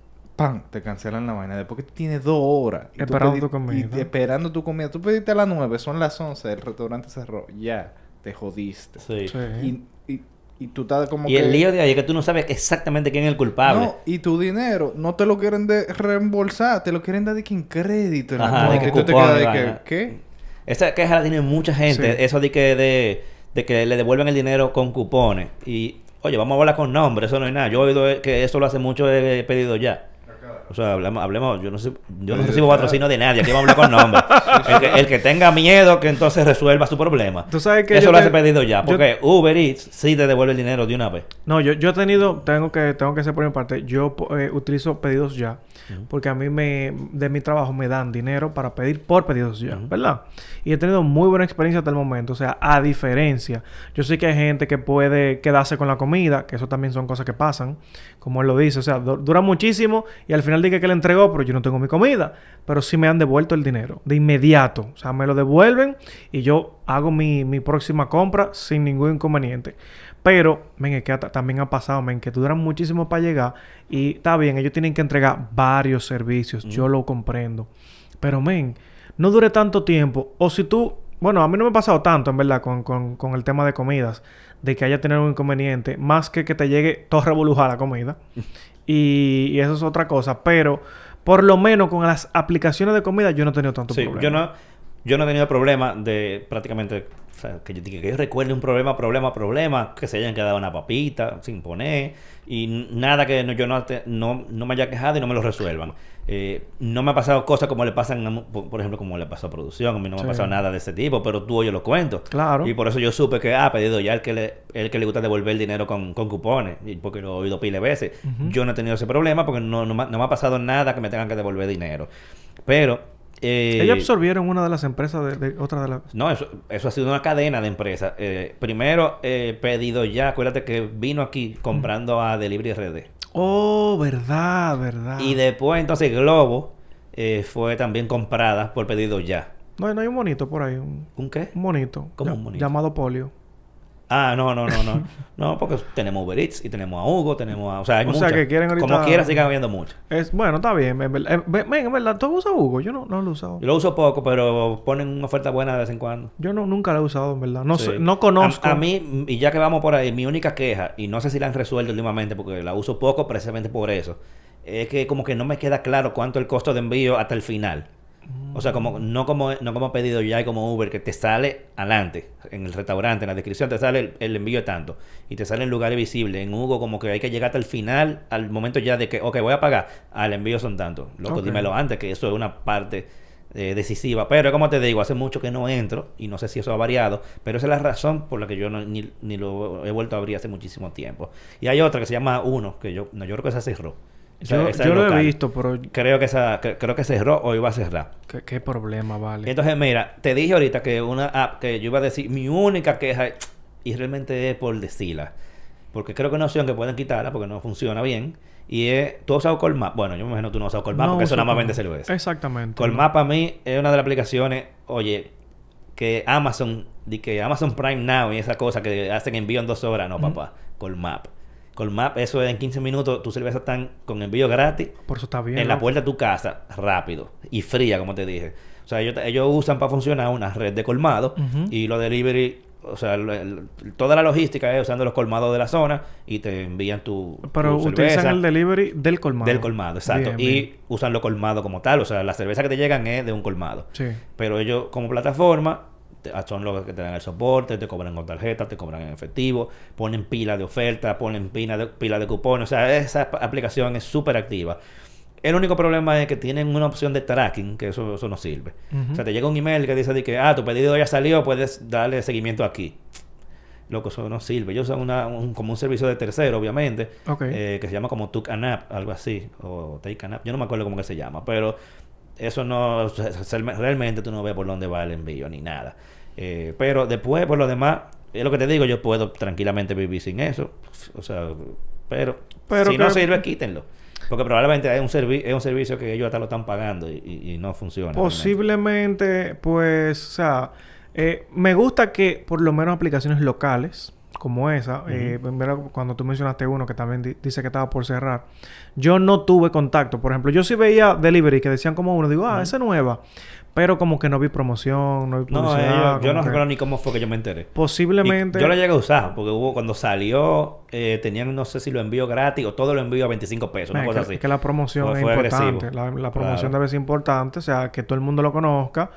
¡pam! Te cancelan la vaina. Después que tienes dos horas. y Esperando pedi- tu comida. y esperando tu comida. Tú pediste a las nueve, son las once, el restaurante cerró. Ya, te jodiste. Sí. Sí. Y, y, y tú estás como Y que... el lío de ahí es que tú no sabes exactamente quién es el culpable. No, y tu dinero no te lo quieren de reembolsar, te lo quieren dar de que en crédito. En Ajá, de que Y tú te cupón quedas y de que, vaina. ¿qué? Esa queja la tiene mucha gente. Sí. Eso de que, de, de que le devuelven el dinero con cupones. Y, oye, vamos a hablar con nombres. Eso no es nada. Yo he oído que eso lo hace mucho he pedido ya. O sea, hablemos, hablemos yo no sé, yo no recibo patrocinio de nadie, aquí vamos a hablar con nombres. el, que, el que tenga miedo que entonces resuelva su problema. Tú sabes que Eso lo te- hace pedido ya, yo- porque Uber Eats sí te devuelve el dinero de una vez. No, yo, yo he tenido, tengo que, tengo que hacer por mi parte, yo eh, utilizo pedidos ya, porque a mí me, de mi trabajo me dan dinero para pedir por pedidos ya. ¿verdad? Y he tenido muy buena experiencia hasta el momento, o sea, a diferencia, yo sé que hay gente que puede quedarse con la comida, que eso también son cosas que pasan, como él lo dice, o sea, du- dura muchísimo y al final dije que le entregó, pero yo no tengo mi comida, pero sí me han devuelto el dinero, de inmediato, o sea, me lo devuelven y yo hago mi, mi próxima compra sin ningún inconveniente. Pero, men, es que también ha pasado, men, que duran muchísimo para llegar. Y está bien, ellos tienen que entregar varios servicios. Yo lo comprendo. Pero, men, no dure tanto tiempo. O si tú... Bueno, a mí no me ha pasado tanto, en verdad, con, con, con el tema de comidas. De que haya tenido un inconveniente. Más que que te llegue todo revolujada la comida. y, y eso es otra cosa. Pero, por lo menos con las aplicaciones de comida, yo no he tenido tanto Sí, problema. yo no, yo no he tenido problema de prácticamente, o sea, que yo, que yo recuerde un problema, problema, problema, que se hayan quedado una papita sin poner y nada que no- yo no, no, no me haya quejado y no me lo resuelvan. Eh, no me ha pasado cosas como le pasan, por ejemplo, como le pasó a producción, a mí no me Sí. ha pasado nada de ese tipo, pero tú o yo lo cuento. Claro. Y por eso yo supe que, ah, pedido ya el que le, el que le gusta devolver el dinero con, con cupones, porque lo he oído pile veces. Yo no he tenido ese problema porque no, no, me ha- no me ha pasado nada que me tengan que devolver dinero. Pero... Eh, Ellos absorbieron una de las empresas de, de otra de las... no, eso, eso ha sido una cadena de empresas. Eh, primero, eh, pedido ya, acuérdate que vino aquí comprando a Delivery RD. Oh, verdad, verdad. Y después, entonces, Globo eh, fue también comprada por pedido ya. No, no hay un monito por ahí. Un, ¿Un qué? un monito. ¿Cómo un monito? Llamado Polio. Ah, no, no, no, no. no, porque tenemos Uber Eats y tenemos a Hugo, tenemos a... O sea, hay O sea, muchas. que quieren ahorita- Como quiera, sigan habiendo muchas. Es, bueno, está bien. En verdad, ven, en verdad, ¿tú usas Hugo? Yo no, no lo he usado. Yo lo uso poco, pero ponen una oferta buena de vez en cuando. Yo no, nunca lo he usado, en verdad. No Sí. sé, no conozco. A, a mí, y ya que vamos por ahí, mi única queja, y no sé si la han resuelto últimamente porque la uso poco precisamente por eso, es que como que no me queda claro cuánto el costo de envío hasta el final. O sea, como no como no como pedido ya y como Uber que te sale adelante en el restaurante, en la descripción te sale el, el envío de tanto y te sale en lugares visibles. En Hugo como que hay que llegar hasta el final, al momento ya de que, ok, voy a pagar, al envío son tantos. Loco, dímelo antes, que eso es una parte eh, decisiva. Pero como te digo, hace mucho que no entro y no sé si eso ha variado, pero esa es la razón por la que yo no, ni, ni lo he vuelto a abrir hace muchísimo tiempo. Y hay otra que se llama Uno, que yo, no, yo creo que esa cerró. Esa- Yo, esa yo es lo he visto, pero Creo que esa, que- creo que cerró o iba a cerrar. ¿qué, qué problema, vale? Entonces, mira, te dije ahorita que una app que yo iba a decir, mi única queja, y realmente es por decirla, porque creo que es una opción que pueden quitarla porque no funciona bien, y es, tú has usado Colmap, bueno, yo me imagino que tú no has usado Colmap No porque eso nada más vende cerveza. Exactamente. Colmap para mí es una de las aplicaciones, oye, que Amazon, di que Amazon Prime Now y esa cosa que hacen envío en dos horas, no, papá, Colmap. Colmap, eso es en 15 minutos, tus cervezas están con envío gratis Por eso está bien. en la puerta de tu casa, rápido y fría, como te dije. O sea, ellos, ellos usan para funcionar una red de colmado y los delivery, o sea, el- el- toda la logística es usando los colmados de la zona y te envían tu, Pero tu utilizan cerveza el delivery del colmado. del colmado, exacto. Bien, y usan los colmados como tal, o sea, la cerveza que te llegan es de un colmado. Sí. Pero ellos como plataforma son los que te dan el soporte, te cobran con tarjeta, te cobran en efectivo, ponen pila de oferta, ponen pila de, pila de cupones. O sea, esa ap- aplicación es súper activa. El único problema es que tienen una opción de tracking, que eso, eso no sirve. O sea, te llega un email que dice de que, ah, tu pedido ya salió, puedes darle seguimiento aquí. Loco, eso no sirve. Ellos usan una, un- como un servicio de tercero, obviamente, eh, que se llama como Took an App, algo así, o Take an App. Yo no me acuerdo cómo que se llama, pero eso no, realmente tú no ves por dónde va el envío ni nada. Eh, pero después, por lo demás, es lo que te digo, yo puedo tranquilamente vivir sin eso. O sea, pero, Pero si no que- sirve, quítenlo. Porque probablemente es un, servi- es un servicio que ellos hasta lo están pagando y, y- y no funciona. realmente. Posiblemente, pues, o sea, eh, me gusta que por lo menos aplicaciones locales como esa, eh, mira, cuando tú mencionaste uno que también di- dice que estaba por cerrar, yo no tuve contacto. Por ejemplo, yo sí veía delivery que decían como uno, digo, ah, esa es nueva, pero como que no vi promoción, no vi publicidad. yo no que recuerdo ni cómo fue que yo me enteré. Posiblemente. Y yo lo llegué a usar porque hubo cuando salió, eh, tenían no sé si lo envío gratis o todo lo envío a 25 pesos, una Eh, cosa que, así. que la promoción es importante. agresivo. La, la promoción Claro. debe ser importante, o sea, que todo el mundo lo conozca.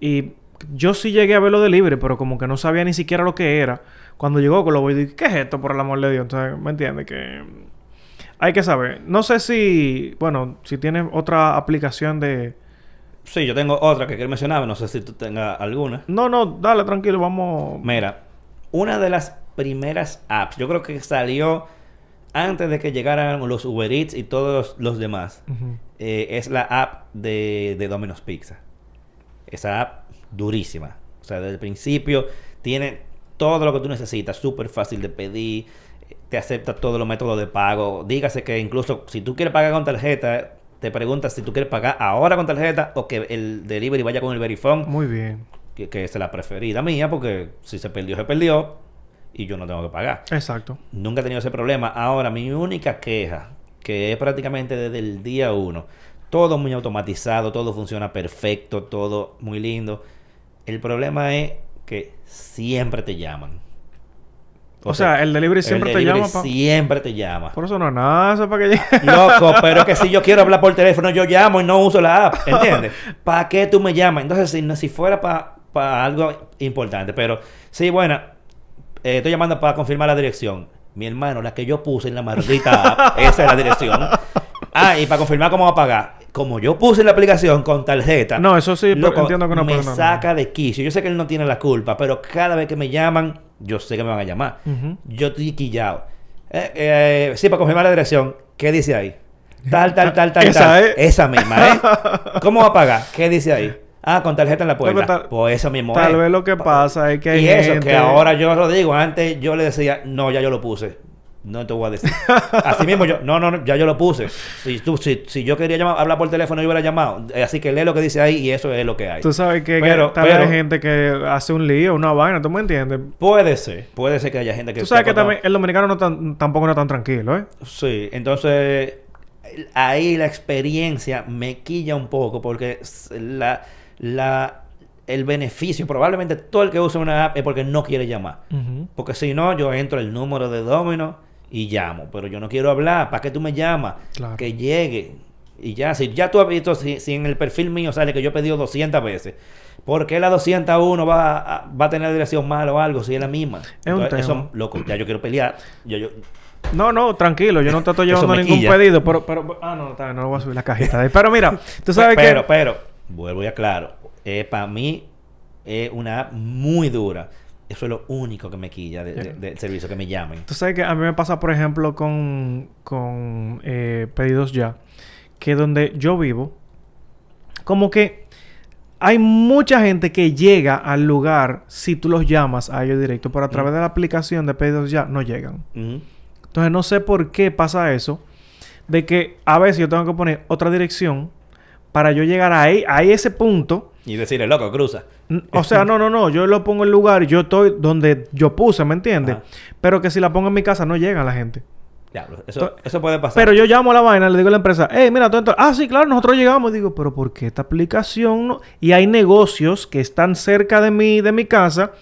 Y yo sí llegué a verlo de libre, pero como que no sabía ni siquiera lo que era. Cuando llegó con lo voy dije, ¿qué es esto, por el amor de Dios? Entonces, ¿me entiendes? Que hay que saber. No sé si, bueno, si tienes otra aplicación de... Sí, yo tengo otra que quiero mencionar, no sé si tú tengas alguna. No, no, dale, tranquilo, vamos... Mira, una de las primeras apps, yo creo que salió antes de que llegaran los Uber Eats y todos los demás, eh, es la app de, de Domino's Pizza. Esa app durísima. O sea, desde el principio tiene todo lo que tú necesitas, súper fácil de pedir, te acepta todos los métodos de pago. Dígase que incluso si tú quieres pagar con tarjeta, te preguntas si tú quieres pagar ahora con tarjeta o que el delivery vaya con el Verifone Muy bien. que, que es la preferida mía, porque si se perdió, se perdió y yo no tengo que pagar. Exacto. Nunca he tenido ese problema. Ahora, mi única queja, que es prácticamente desde el día uno, todo muy automatizado, todo funciona perfecto, todo muy lindo. El problema es que siempre te llaman. O, sea, el delivery siempre te delivery llama pa- Siempre te llama. Por eso no es nada, eso es para que llegue. Loco, pero que si yo quiero hablar por teléfono, yo llamo y no uso la app, ¿entiendes? ¿Para qué tú me llamas? Entonces, si, no- si fuera para algo importante, pero sí, bueno, eh, estoy llamando para confirmar la dirección. Mi hermano, la que yo puse en la maldita app, esa es la dirección. Ah, y para confirmar cómo va a pagar. Como yo puse la aplicación con tarjeta. No, eso sí, pero entiendo que no me no, no. saca de quicio. Yo sé que él no tiene la culpa, pero cada vez que me llaman, yo sé que me van a llamar. Yo estoy quillado. Eh, eh, sí, para confirmar la dirección. ¿Qué dice ahí? Tal, tal, tal, tal, Esa tal. es. Esa misma, ¿eh? ¿Cómo va a pagar? ¿Qué dice ahí? Ah, con tarjeta en la puerta. Loco, tal- pues eso mismo Tal es. vez lo que pasa es que hay Y eso, gente- que ahora yo lo digo. Antes yo le decía, no, ya yo lo puse. No te voy a decir. Así mismo yo, no, no, no, ya yo lo puse. Si, tú, si, si yo quería llamar, hablar por teléfono, yo hubiera llamado. Eh, Así que lee lo que dice ahí y eso es lo que hay. Tú sabes que, que Pero- tal vez pero- hay gente que hace un lío, una vaina, ¿tú me entiendes? Puede ser, puede ser que haya gente que... Tú sabes que también el dominicano no tan, tampoco no es tan tranquilo, ¿eh? Sí, entonces ahí la experiencia me quilla un poco porque la, la, el beneficio, probablemente todo el que usa una app es porque no quiere llamar. Porque si no, yo entro el número de Domino y llamo, pero yo no quiero hablar. ¿Para qué tú me llamas? Claro. Que llegue. Y ya, si ya tú has visto, si, si en el perfil mío sale que yo he pedido 200 veces, ¿por qué la 201 va a, va a tener dirección mala o algo si es la misma? Es un tema. eso, loco, ya yo quiero pelear. Yo, yo, No, no, tranquilo, yo no te estoy llevando ningún quilla. pedido, pero, pero, ah, no, está, no voy a subir la cajita de. Pero mira, tú sabes pero, que, pero, vuelvo y aclaro, para mí es una muy dura. Eso es lo único que me quilla de- del servicio, que me llamen. tú sabes que a mí me pasa, por ejemplo, con, con eh, pedidos ya, que donde yo vivo, como que hay mucha gente que llega al lugar si tú los llamas a ellos directo, pero a través de la aplicación de pedidos ya no llegan. Entonces no sé por qué pasa eso. De que a veces yo tengo que poner otra dirección para yo llegar ahí, a ese punto. Y decirle, loco, cruza. O sea, no, no, no. Yo lo pongo en lugar, yo estoy donde yo puse, ¿me entiendes? Ajá. Pero que si la pongo en mi casa no llega la gente. Diablo, eso, eso puede pasar. Pero yo llamo a la vaina, le digo a la empresa, hey, mira, tú entras. Ah, sí, claro, nosotros llegamos. Digo, pero ¿por qué esta aplicación no? Y hay negocios que están cerca de mi, de mi casa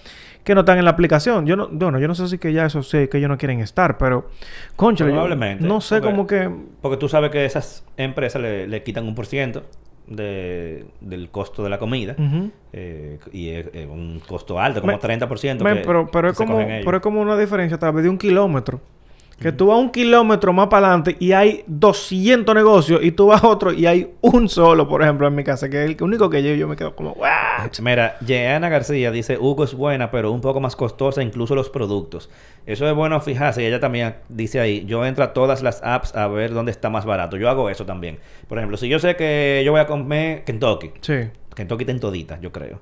que no están en la aplicación. Yo no, bueno, yo no sé si que ya eso sé que ellos no quieren estar, pero concha, Probablemente. no sé cómo que Porque tú sabes que esas empresas le, le quitan un por ciento de, del costo de la comida. Eh, y es, es un costo alto, como Me- 30%. Men, que- pero, pero, que es como, pero es como una diferencia a través de un kilómetro. Que tú vas un kilómetro más para adelante y hay 200 negocios y tú vas otro y hay un solo, por ejemplo, en mi casa, que es el único que llevo yo me quedo como, "What?". Mira, Jeana García dice, Hugo es buena, pero un poco más costosa, incluso los productos. Eso es bueno fijarse. Y ella también dice ahí, yo entro a todas las apps a ver dónde está más barato. Yo hago eso también. Por ejemplo, si yo sé que yo voy a comer Kentucky. Sí. Kentucky está en todita, yo creo.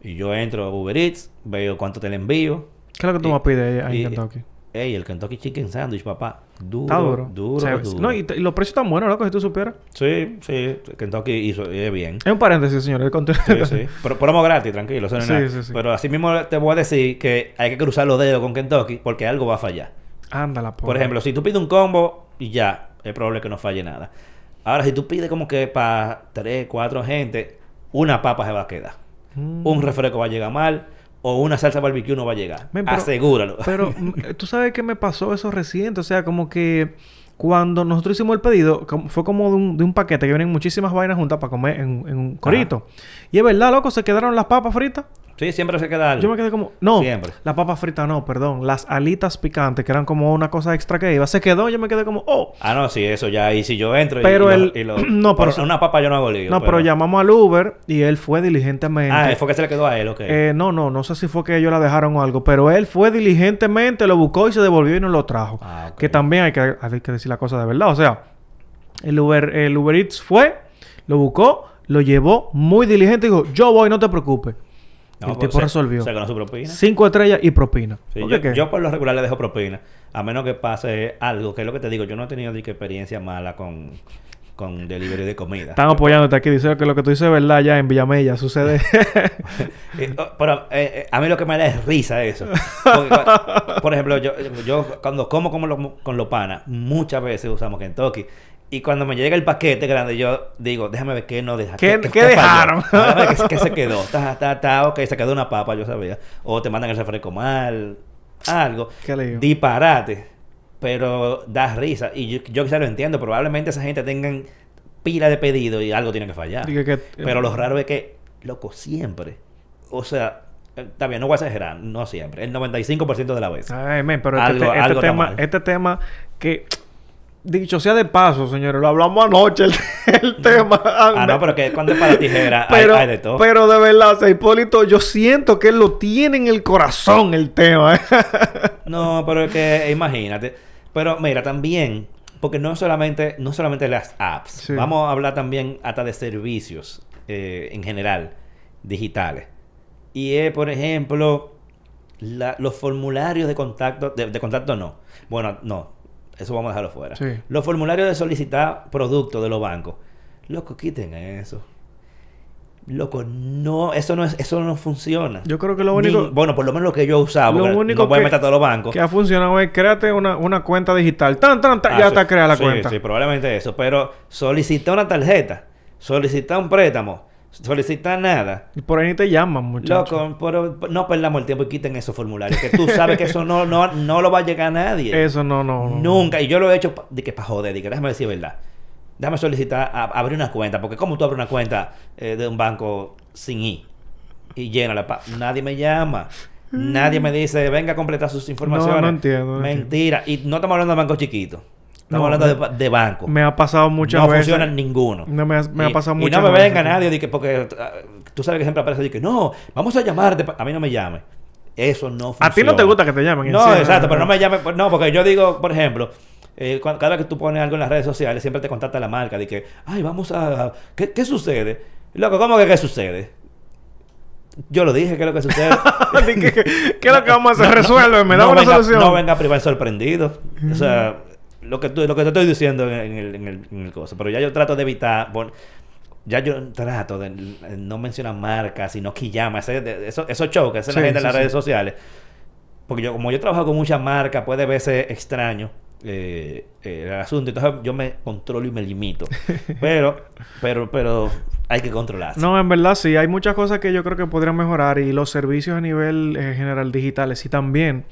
Y yo entro a Uber Eats, veo cuánto te le envío. ¿Qué es lo que tú me pides ahí en Kentucky? Ey, el Kentucky Chicken Sandwich, papá. Duro, Está duro. duro, Se- duro. No, y, los precios están buenos, loco, si tú supieras. Sí, sí. Kentucky hizo eh, bien. Es un paréntesis, señor. el contenido. Sí, sí. Pero promo gratis, tranquilo. Eso no es Sí, nada. sí, sí. Pero así mismo te voy a decir que hay que cruzar los dedos con Kentucky porque algo va a fallar. Ándala, Por ejemplo, si tú pides un combo y ya, es probable que no falle nada. Ahora, si tú pides como que para tres, cuatro gente, una papa se va a quedar. Mm. Un refresco va a llegar mal o una salsa barbecue no va a llegar. Men, pero- Asegúralo. Pero mm, tú sabes que me pasó eso reciente, o sea, como que cuando nosotros hicimos el pedido, fue como de un, de un paquete que vienen muchísimas vainas juntas para comer en, en un corito. Y es verdad, loco, se quedaron las papas fritas. Sí, siempre se queda algo. Yo me quedé como, no, Siempre. las papas fritas no, perdón, las alitas picantes, que eran como una cosa extra que iba, se quedó, yo me quedé como, oh. Ah, no, sí, eso ya. Y si yo entro y- Pero y, el- lo, y lo- no, pero por una papa yo no hago lío. No, pero llamamos al Uber y él fue diligentemente. Ah, fue que se le quedó a él, ok. Eh, no, no, no sé si fue que ellos la dejaron o algo, pero él fue diligentemente, lo buscó y se devolvió y nos lo trajo. Ah. Que también hay que, hay que decir la cosa de verdad. O sea, el Uber, el Uber Eats fue, lo buscó, lo llevó muy diligente y dijo, yo voy, no te preocupes. No, el tipo se- resolvió. Se ganó su propina. Cinco estrellas y propina. Sí, ¿Por yo, por lo regular le dejo propina. A menos que pase algo, que es lo que te digo. Yo no he tenido ni que experiencia mala con, con delivery de comida. Están apoyándote aquí. Dice que lo que tú dices es verdad ya en Villamella. Sucede. Eh, oh, pero eh, eh, a mí lo que me da es risa eso. Porque, por ejemplo, yo, yo cuando como, como lo- con los panas, muchas veces usamos Kentucky. Y cuando me llega el paquete grande, yo digo, déjame ver qué no deja. ¿Qué- qué falló? dejaron? Déjame ver qué, qué se quedó. Ta, ta, ta, ok, se quedó una papa, yo sabía. O te mandan el refresco mal, algo. Qué lío. Disparate. Pero da risa. Y yo, yo quizá lo entiendo. Probablemente esa gente tengan pila de pedido y algo tiene que fallar. Que- Pero lo raro es que, loco, siempre. O sea, eh, está bien, no voy a exagerar, no siempre. El 95% de la vez. Ay, men, pero este, Algo- este algo tema, este tema que dicho sea de paso, señores, lo hablamos anoche el, el tema. Ah, no, pero que cuando es para tijera pero, hay, de todo. pero de verdad, o sea, Hipólito, yo siento que él lo tiene en el corazón el tema. ¿eh? No, pero es que imagínate. Pero mira, también, porque no solamente, no solamente las apps, Sí. vamos a hablar también hasta de servicios eh, en general, digitales. Y es, por ejemplo, la- los formularios de contacto, de, de contacto no. Bueno, no, eso vamos a dejarlo fuera. Sí. Los formularios de solicitar productos de los bancos. Loco, quiten eso. Loco, no, eso no es, eso no funciona. Yo creo que lo Ni- único- bueno, por lo menos lo que yo usado, Lo único no voy a que- meter a todos los bancos. que ha funcionado es créate una, una cuenta digital. Tan, tan, tan, Ah, ya sí. está creada la Sí, cuenta. Sí, probablemente eso. Pero solicitar una tarjeta, solicitar un préstamo, solicitar nada. Y por ahí ni te llaman, muchachos. Loco, pero no perdamos el tiempo y quiten esos formularios. Que tú sabes que eso no, no, no lo va a llegar a nadie. Eso no, no. no. Nunca. Y yo lo he hecho de que para joder. De que déjame decir verdad. déjame solicitar a- abrir una cuenta, porque ¿cómo tú abres una cuenta eh, de un banco sin I? Y llénala, pa- nadie me llama. Nadie me dice, venga a completar sus informaciones. no entiendo, no Mentira. Y no estamos hablando de bancos chiquitos. Estamos No, hablando de, de bancos. Me ha pasado muchas no veces. funciona ninguno. No me ha- me ha Y- pasado y muchas no me venga sí. nadie de que porque ah, tú sabes que siempre aparece que no, vamos a llamarte. pa-". A mí no me llame. Eso no funciona. A ti no te gusta que te llamen. No, sí, exacto, pero no me llame. pues, No, porque yo digo, por ejemplo, eh, cuando- cada vez que tú pones algo en las redes sociales, siempre te contacta la marca de que, ay, vamos a. ¿Qué, qué sucede? Loco, ¿cómo que qué sucede? Yo lo dije, ¿qué es lo que sucede? Que- ¿Qué es lo que vamos a hacer? No, no, Resuelve, me no da una venga- solución. No venga a privar sorprendido. O sea, lo que, tú- lo que te estoy diciendo en, en el, en, el, en el coso. Pero ya yo trato de evitar. ya yo trato de n- no mencionar marcas, sino que llama. Ese- de- Eso, esos shows que hacen la Sí, gente en sí, las sí. redes sociales. Porque yo, como yo trabajo con muchas marcas, puede verse extraño eh, eh, el asunto. Entonces yo me controlo y me limito. pero, pero, pero hay que controlarse. No, en verdad sí, hay muchas cosas que yo creo que podrían mejorar y los servicios a nivel eh, general digitales y también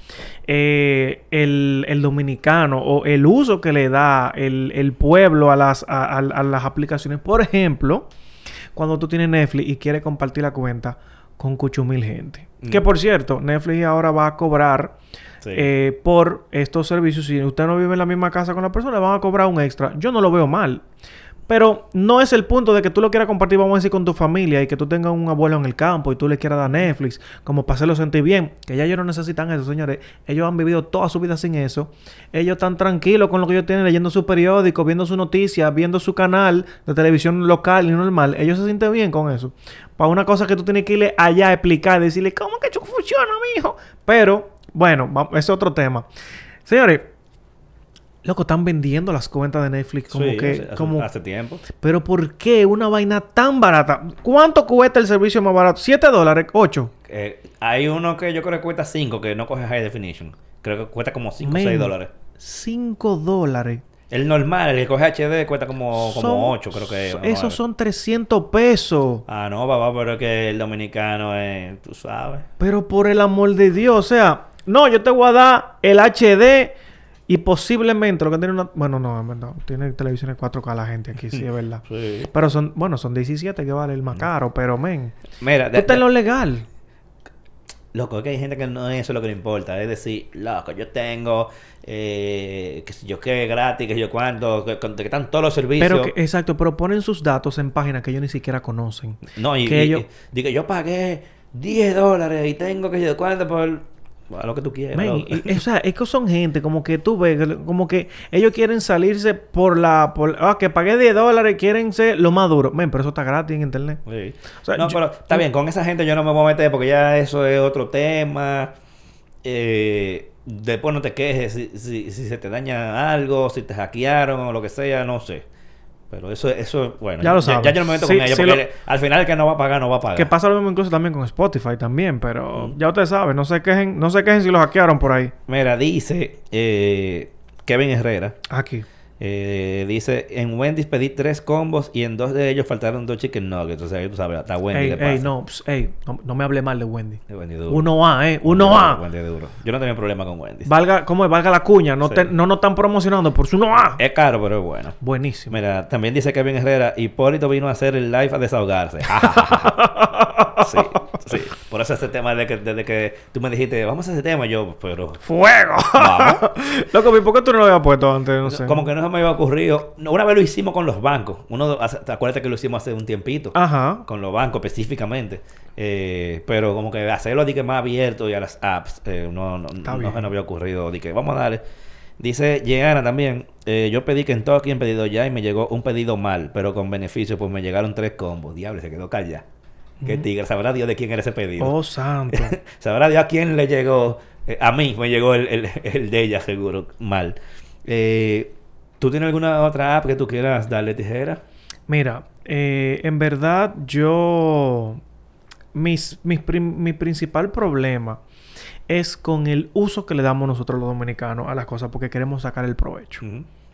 eh, el, el dominicano o el uso que le da el, el pueblo a las, a, a- a las aplicaciones. Por ejemplo, cuando tú tienes Netflix y quieres compartir la cuenta con cucho mil gente. Que Mm. por cierto, Netflix ahora va a cobrar Sí. eh, por estos servicios. Si usted no vive en la misma casa con la persona, van a cobrar un extra. Yo no lo veo mal. Pero no es el punto de que tú lo quieras compartir, vamos a decir, con tu familia y que tú tengas un abuelo en el campo y tú le quieras dar Netflix, como para hacerlo sentir bien. Que ya ellos no necesitan eso, señores. Ellos han vivido toda su vida sin eso. Ellos están tranquilos con lo que ellos tienen, leyendo su periódico, viendo su noticia, viendo su canal de televisión local y normal. Ellos se sienten bien con eso. Para una cosa que tú tienes que irle allá a explicar, decirle, ¿cómo que funciona, mijo? Pero, bueno, es otro tema. Señores, loco, están vendiendo las cuentas de Netflix como Sí, que... hace, como, hace tiempo. pero ¿por qué una vaina tan barata? ¿Cuánto cuesta el servicio más barato? ¿7 dólares? ¿8? Eh, hay uno que yo creo que cuesta 5, que no coge high definition. Creo que cuesta como 5 o Men, 6 dólares. 5 dólares. El normal, el que coge HD, cuesta como, Son- como 8, creo que es. Esos son 300 pesos. Ah, no, papá, pero es que el dominicano es, tú sabes. Pero por el amor de Dios, o sea, no, yo te voy a dar el HD y posiblemente lo que tiene una... Bueno, no, verdad, tiene televisiones 4K la gente aquí, sí, es verdad. Sí. Pero son, bueno, son 17 que vale el más caro, pero men, Mira, tú de- de- lo legal. loco, es que hay gente que no es eso lo que le importa. Es decir, loco, yo tengo, eh, que si yo qué, gratis, que yo cuánto, que, que están todos los servicios. Pero que, exacto, pero ponen sus datos en páginas que ellos ni siquiera conocen. No, y, que y- ellos- y- digo, yo pagué 10 dólares y tengo que yo cuánto por a lo que tú quieras. Y- o sea, es que son gente como que tú ves, como que ellos quieren salirse por la... Por, ah, que pagué 10 dólares, quieren ser lo más duro. Men, pero eso está gratis en internet. Sí. O sea, no, yo- pero está bien, con esa gente yo no me voy a meter porque ya eso es otro tema. Eh, después no te quejes si, si, si se te daña algo, si te hackearon o lo que sea, no sé. Pero eso, eso bueno, Ya lo sabes. ya yo no me meto Sí, con ellos sí porque lo- al final el que no va a pagar, no va a pagar. Que pasa lo mismo incluso también con Spotify también, pero Mm. ya ustedes saben, no se quejen, no se quejen si los hackearon por ahí. Mira, dice eh, Kevin Herrera. Aquí. Eh, dice, en Wendy's pedí tres combos y en dos de ellos faltaron dos chicken nuggets. O sea, tú sabes, hasta Wendy Ey, le pasa. ey, no, ps, ey, no, no me hable mal de Wendy. De Wendy duro. Uno A, eh, uno A. Wendy duro. Yo no tenía problema con Wendy. Valga, ¿cómo es? Valga la cuña, no, Sí. te- no nos están promocionando por su uno A. Es caro, pero es bueno. Buenísimo. Mira, también dice Kevin Herrera, Hipólito vino a hacer el live a desahogarse. sí, sí. Por eso ese tema de que, desde que tú me dijiste, vamos a ese tema, yo, pero... ¡Fuego! Vamos. Loco, ¿y por qué tú no lo habías puesto antes? No sé. Como que no se me había ocurrido. Una vez lo hicimos con los bancos. Uno, hace- ¿te acuerdas que lo hicimos hace un tiempito? Ajá. Con los bancos específicamente. Eh, pero como que hacerlo de que más abierto y a las apps, eh, no, no, no se nos había ocurrido. De que vamos a darle. Dice Jeana también, eh, yo pedí Kentucky en pedido ya y me llegó un pedido mal, pero con beneficio, pues me llegaron tres combos. Diablo, se quedó callado. Qué tigre, sabrá Dios de quién era ese pedido. Oh, santo. Sabrá Dios a quién le llegó. Eh, a mí me llegó el, el- el de ella, seguro, mal. Eh, ¿Tú tienes alguna otra app que tú quieras darle tijera? Mira, eh, en verdad yo... Mis, mis mi principal problema es con el uso que le damos nosotros los dominicanos a las cosas porque queremos sacar el provecho.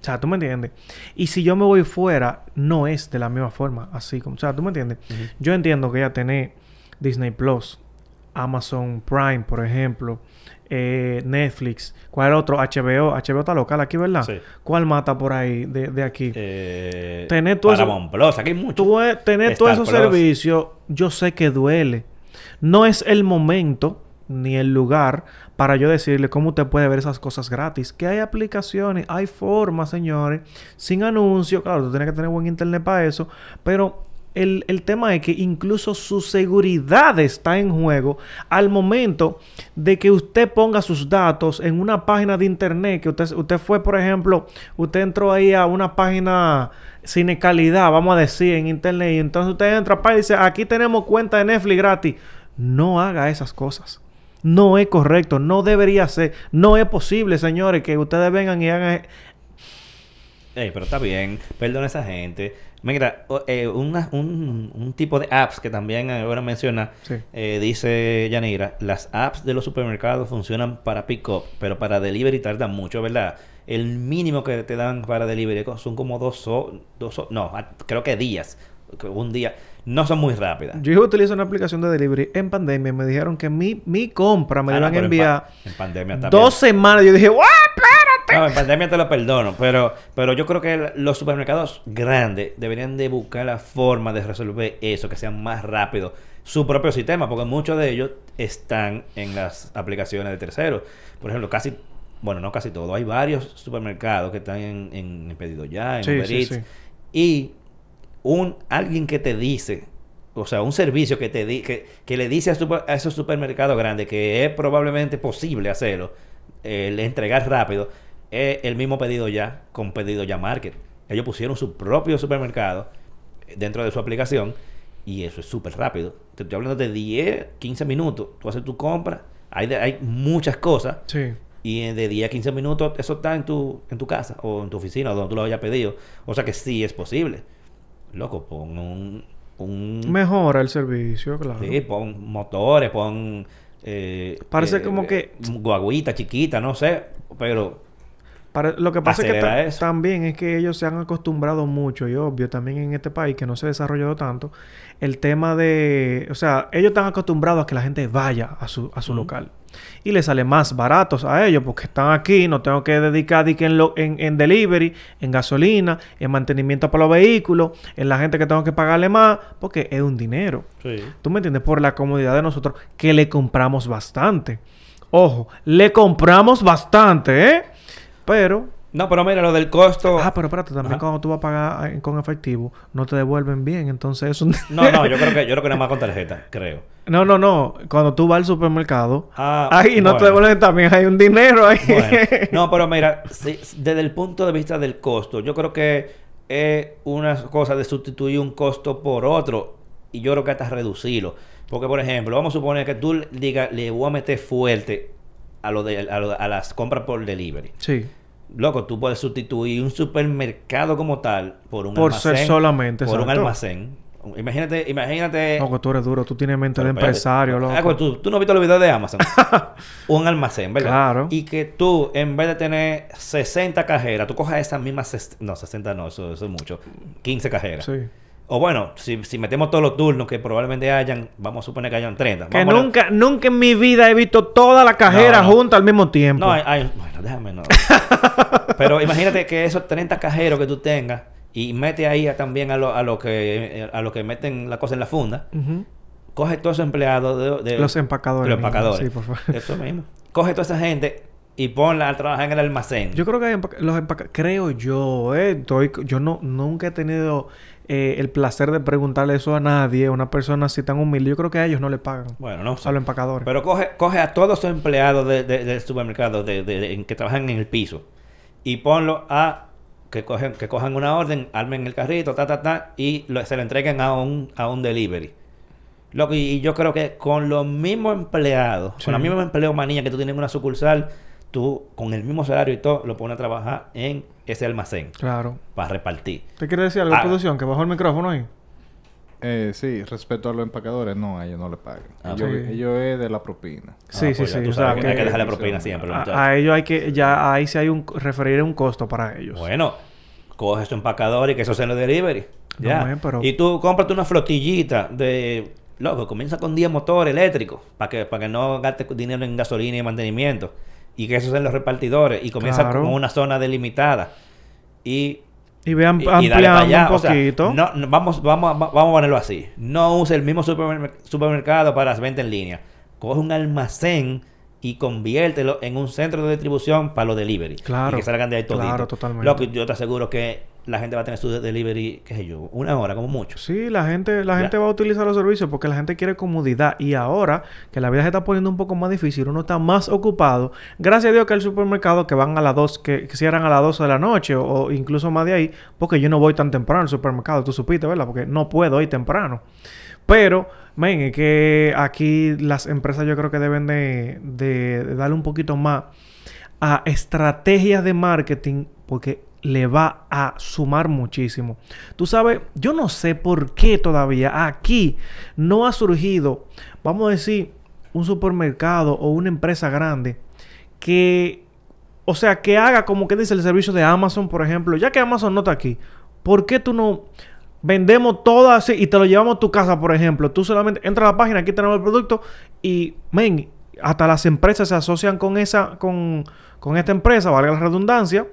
O sea, ¿tú me entiendes? Y si yo me voy fuera, no es de la misma forma, así como... O sea, ¿tú me entiendes? Yo entiendo que ya tener Disney Plus Amazon Prime, por ejemplo, eh, Netflix, ¿cuál otro? HBO, HBO está local aquí, ¿verdad? Sí. ¿Cuál mata por ahí de, de aquí? Eh, Tener todo eso- Paramount Plus, aquí hay mucho. Tú tener todos esos Plus. servicios, yo sé que duele. No es el momento ni el lugar para yo decirle cómo usted puede ver esas cosas gratis. Que hay aplicaciones, hay formas, señores, sin anuncio. Claro, tú tienes que tener buen internet para eso. Pero el, el tema es que incluso su seguridad está en juego al momento de que usted ponga sus datos en una página de internet. Que usted, usted fue, por ejemplo, usted entró ahí a una página sin calidad, vamos a decir, en internet. Y entonces usted entra para y dice, aquí tenemos cuenta de Netflix gratis. No haga esas cosas. No es correcto, no debería ser, no es posible, señores, que ustedes vengan y hagan Ey, pero está bien, perdona a esa gente. Mira, o- eh, una- un, un tipo de apps que también ahora menciona, Sí. eh, dice Yanira, las apps de los supermercados funcionan para pick-up, pero para delivery tardan mucho, ¿verdad? El mínimo que te dan para delivery son como dos, ho- dos no, a- creo que días, un día, no son muy rápidas. Yo utilizo una aplicación de delivery en pandemia. Me dijeron que mi, mi compra me Ah, no, iban a en enviar En, pandemia también. dos semanas. Yo dije, ¡guau! ¡Espérate! No, en pandemia te lo perdono, pero, pero yo creo que los supermercados grandes deberían de buscar la forma de resolver eso, que sea más rápido su propio sistema, porque muchos de ellos están en las aplicaciones de terceros. Por ejemplo, casi, bueno, no casi todo, hay varios supermercados que están en, en pedido ya, en Sí, Uber sí, Eats, sí. y un alguien que te dice, o sea, un servicio que te di, que, que le dice a, super- a esos supermercados grandes que es probablemente posible hacerlo, el entregar rápido, es el mismo pedido ya con pedido ya market. Ellos pusieron su propio supermercado dentro de su aplicación y eso es súper rápido. Te estoy hablando de 10, 15 minutos. Tú haces tu compra, hay, de- hay muchas cosas Sí. y de 10 a 15 minutos eso está en tu, en tu casa o en tu oficina o donde tú lo hayas pedido. O sea que sí es posible. Loco, pon un... un Mejora el servicio, claro. sí, pon motores, pon... eh, Parece eh, como que- Guaguita chiquita, no sé. Pero... Para- lo que pasa es que también es que ellos se han acostumbrado mucho y obvio también en este país que no se ha desarrollado tanto el tema de, o sea, ellos están acostumbrados a que la gente vaya a su, a su local y les sale más baratos a ellos porque están aquí, no tengo que dedicar que en, lo- en, en delivery, en gasolina, en mantenimiento para los vehículos, en la gente que tengo que pagarle más porque es un dinero. Sí. ¿Tú me entiendes? Por la comodidad de nosotros, que le compramos bastante. Ojo, le compramos bastante, ¿eh? Pero... No, pero mira, lo del costo... Ah, pero espérate, también Ajá. cuando tú vas a pagar eh, con efectivo, no te devuelven bien. Entonces eso... No, no, yo creo que yo creo que nada más con tarjeta, creo. no, no, no. Cuando tú vas al supermercado, Ah, ahí no te devuelven también. Hay un dinero ahí. Bueno, no, pero mira, si- desde el punto de vista del costo, yo creo que es una cosa de sustituir un costo por otro y yo creo que hasta reducirlo. Porque, por ejemplo, vamos a suponer que tú digas, le voy a meter fuerte a, lo de, a, lo- a las compras por delivery. sí. Loco, tú puedes sustituir un supermercado como tal por un Por almacén. ser solamente, Por un almacén. Imagínate, imagínate... No, que tú eres duro. Tú tienes mente de empresario, loco. Ah, pues tú, tú no has visto los videos de Amazon. un almacén, ¿verdad? Claro. Y que tú, en vez de tener 60 cajeras, tú cojas esas mismas... No, 60 no, eso, eso es mucho. 15 cajeras. Sí. O bueno, si, si metemos todos los turnos que probablemente hayan, vamos a suponer que hayan 30. Que Vamos a- nunca, nunca en mi vida he visto toda la cajera No, no. junta al mismo tiempo. No, hay, hay- bueno, déjame no. Pero imagínate que esos 30 cajeros que tú tengas y mete ahí a- también a lo, a lo que a lo que meten la cosa en la funda. Coge todos esos empleados de, de- Los empacadores Los empacadores. sí, por favor. Eso mismo. Coge toda esa gente y ponla a trabajar en el almacén. Yo creo que hay empaca- los empacadores, creo yo, eh, estoy, yo no, nunca he tenido eh, el placer de preguntarle eso a nadie, a una persona así tan humilde. Yo creo que a ellos no le pagan. bueno, no sé. A los empacadores. Pero coge, coge a todos esos empleados de, de- del supermercado de, de- que trabajan en el piso y ponlo a que cogen, que cojan una orden, armen el carrito, ta, ta, ta, y lo- se lo entreguen a un, a un delivery. Loco, y, y yo creo que con los mismos empleados, Sí. con la misma empleomanía que tú tienes en una sucursal, tú con el mismo salario y todo, lo pones a trabajar en ese almacén claro. para repartir. ¿Te quiere decir algo, Ah. producción? Que bajó el micrófono ahí. Eh, sí, respecto a los empacadores, no, a ellos no le pagan. Ah, ellos, sí. ellos es de la propina. Sí, Ah, sí, pues ya sí. tú O sea, sabes que hay que que dejarle propina siempre, a, ellos hay que, ya ahí sí hay un, referir un costo para ellos. Bueno, coge su empacador y que eso sea en los delivery. No, Ya. men, pero- Y tú cómprate una flotillita de loco, comienza con 10 motores eléctricos para que, para que no gaste dinero en gasolina y mantenimiento. Y que esos sean los repartidores. Y comienza Claro. con una zona delimitada. Y Y vean ampliando un O sea, poquito. no, no, vamos, vamos, a- vamos a ponerlo así. No use el mismo supermer- supermercado para las ventas en línea. Coge un almacén y conviértelo en un centro de distribución para los delivery. Claro, Y que salgan de ahí toditos. claro, totalmente. Loco, yo te aseguro que la gente va a tener su delivery, qué sé yo, una hora como mucho. Sí, la gente, la Ya. gente va a utilizar los servicios porque la gente quiere comodidad. Y ahora que la vida se está poniendo un poco más difícil, uno está más ocupado. Gracias a Dios que el supermercado que van a las 2, que, que cierran a las 12 de la noche o, o incluso más de ahí, porque yo no voy tan temprano al supermercado, tú supiste, ¿verdad? Porque no puedo ir temprano. Pero, men, es que aquí las empresas yo creo que deben de, de- de darle un poquito más a estrategias de marketing porque le va a sumar muchísimo. Tú sabes, yo no sé por qué todavía aquí no ha surgido, vamos a decir, un supermercado o una empresa grande que, o sea, que haga como que dice el servicio de Amazon, por ejemplo, ya que Amazon no está aquí, ¿por qué tú no vendemos todo así y te lo llevamos a tu casa, por ejemplo? Tú solamente entras a la página, aquí tenemos el producto y, men, hasta las empresas se asocian con esa, con, con esta empresa, valga la redundancia,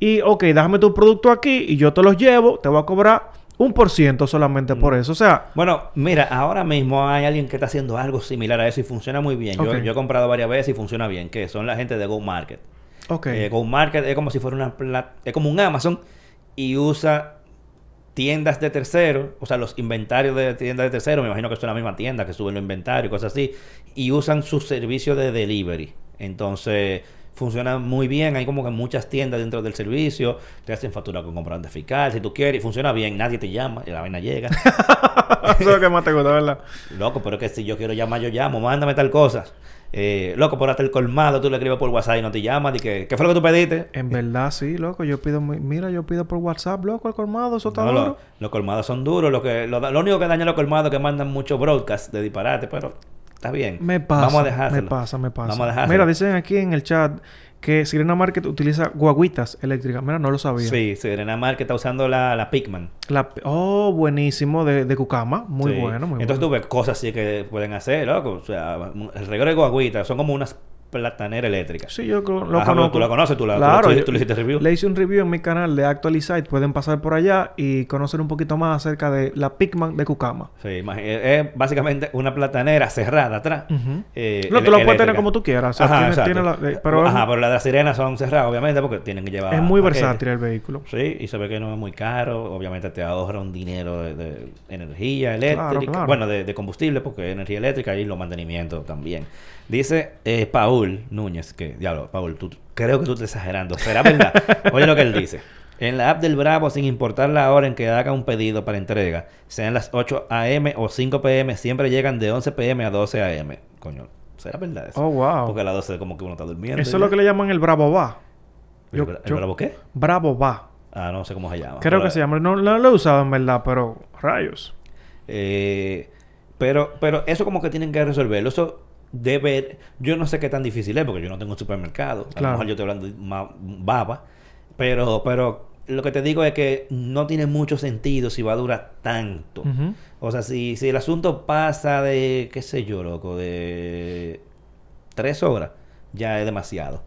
y, ok, déjame tu producto aquí y yo te los llevo, te voy a cobrar un por ciento solamente por eso. O sea, Bueno, mira, ahora mismo hay alguien que está haciendo algo similar a eso y funciona muy bien. Yo, he comprado varias veces y funciona bien, que son la gente de Go Market. ok. Eh, Go Market es como si fuera una es como un Amazon y usa tiendas de terceros, o sea, los inventarios de tiendas de terceros, me imagino que es la misma tienda que suben los inventarios y cosas así, y usan su servicio de delivery. Entonces, funciona muy bien, hay como que muchas tiendas dentro del servicio, te hacen factura con comprobante fiscal, si tú quieres, y funciona bien, nadie te llama, y la vaina llega. eso es lo que más te gusta, ¿verdad? Loco, pero es que si yo quiero llamar, yo llamo, mándame tal cosa. Eh, loco, por hasta el colmado, tú le escribes por WhatsApp y no te llamas. Y que, ¿Qué fue lo que tú pediste? En verdad, sí, loco. Yo pido, mira, yo pido por WhatsApp, loco, el colmado, eso está No, duro. lo- los colmados son duros. Lo, que, lo, lo único que daña los colmados es que mandan mucho broadcast de disparate, pero está bien. Me pasa, Vamos a dejárselo. me pasa, me pasa. Vamos a dejárselo. Mira, dicen aquí en el chat que Sirena Market utiliza guaguitas eléctricas. Mira, no lo sabía. Sí, Serena Mar que está usando la, la Pigman. La- oh, buenísimo, de, de Cucama. Muy Sí. bueno, muy Entonces bueno. tú ves cosas así que pueden hacer, loco. O sea, el reguero de guaguita son como unas plataneras eléctricas. Sí, yo lo, Ajá, conozco. tú la conoces, tú la- claro, tú- tú le hiciste review. Le hice un review en mi canal de Actualizate. Pueden pasar por allá y conocer un poquito más acerca de la Pigman de Cucama. Sí, imagi- es básicamente una platanera cerrada atrás. Eh, No, tú lo puedes tener eléctrica. como tú quieras. O sea, Ajá, exacto. la- eh, pero es- Ajá, pero las de las sirenas son cerradas, obviamente, porque tienen que llevar. es muy paquetes. versátil el vehículo. Sí, y se ve que no es muy caro. Obviamente te ahorra un dinero de, de energía eléctrica. claro. Bueno, de, de combustible, porque energía eléctrica y los mantenimientos también. Dice eh, Paul Núñez, que, diablo, Paul, tú, creo que tú estás exagerando. ¿Será verdad? Oye lo que él dice. En la app del Bravo, sin importar la hora en que haga un pedido para entrega, sean las 8 a.m. o 5 p.m., siempre llegan de 11 p.m. a 12 a.m. Coño, ¿será verdad eso? Oh, wow. Porque a las 12 como que uno está durmiendo. Eso es lo que le llaman el Bravo Va. ¿El, yo- bra- el yo- Bravo qué? Bravo Va. Ah, no sé cómo se llama. Creo que se llama. No, no lo he usado en verdad, pero rayos. Eh, pero, pero eso como que tienen que resolverlo. Eso debe... Yo no sé qué tan difícil es porque yo no tengo un supermercado. A lo mejor yo estoy hablando más baba. Pero, pero lo que te digo es que no tiene mucho sentido si va a durar tanto. O sea, si, si el asunto pasa de, qué sé yo, loco, de tres horas, ya es demasiado.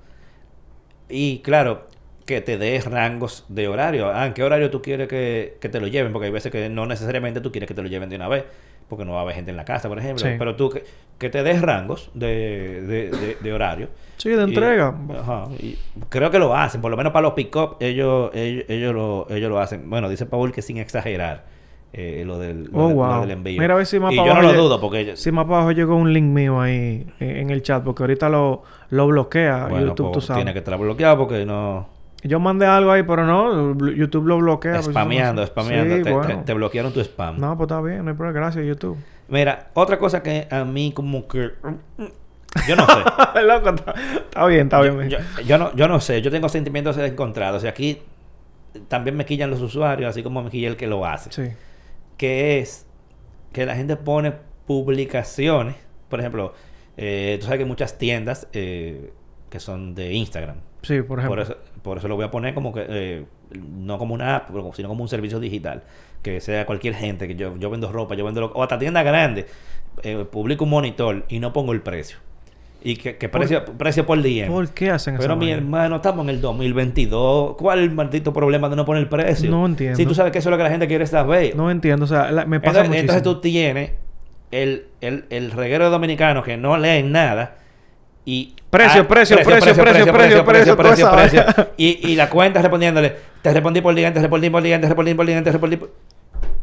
Y claro, que te des rangos de horario. Ah, ¿en qué horario tú quieres que, que te lo lleven? Porque hay veces que no necesariamente tú quieres que te lo lleven de una vez, porque no va a haber gente en la casa, por ejemplo. Sí. Pero tú que, que te des rangos de, de, de- de horario. Sí, de Y- entrega. ajá, y creo que lo hacen, por lo menos para los pick-up, ellos, ellos, ellos, lo, ellos lo hacen. Bueno, dice Paul que sin exagerar eh, lo, del, lo Oh, del- lo wow. del envío. Mira a ver si más y yo no lo dudo porque ellos- Si más para abajo llegó un link mío ahí en, en el chat, porque ahorita lo, lo bloquea bueno, YouTube, tú pues, sabes. tiene que estar bloqueado porque no... Yo mandé algo ahí, pero no, YouTube lo bloquea. pues, Spameando, spameando. Sí, te, te- bueno. te bloquearon tu spam. No, pues está bien, no hay problema. Gracias, YouTube. Mira, otra cosa que a mí como que... Yo no sé. Loco, está, está bien, está bien. yo, yo- yo no, yo no sé. Yo tengo sentimientos encontrados. Y aquí también me quillan los usuarios, así como me quilla el que lo hace. Sí. que es que la gente pone publicaciones. Por ejemplo, eh, tú sabes que hay muchas tiendas eh, que son de Instagram. Sí, por ejemplo. Por eso, por eso lo voy a poner como que, eh, no como una app, sino como un servicio digital. Que sea cualquier gente, que yo, yo vendo ropa, yo vendo, lo- o hasta tienda grande, eh, publico un monitor y no pongo el precio. Y que, que precio, precio por día. ¿Por qué hacen eso? Pero mi hermano, estamos en el 2022. ¿Cuál es el maldito problema de no poner el precio? No entiendo. Si tú sabes que eso es lo que la gente quiere saber. No entiendo. O sea, la- me pasa entonces, muchísimo. entonces tú tienes el, el, el reguero de dominicanos que no leen nada y... Precio, Ah, precio, precio, precio, precio, precio, toda esa vaina. Y, la cuenta respondiéndole, te respondí por día, te respondí por día, te respondí por día, te respondí por...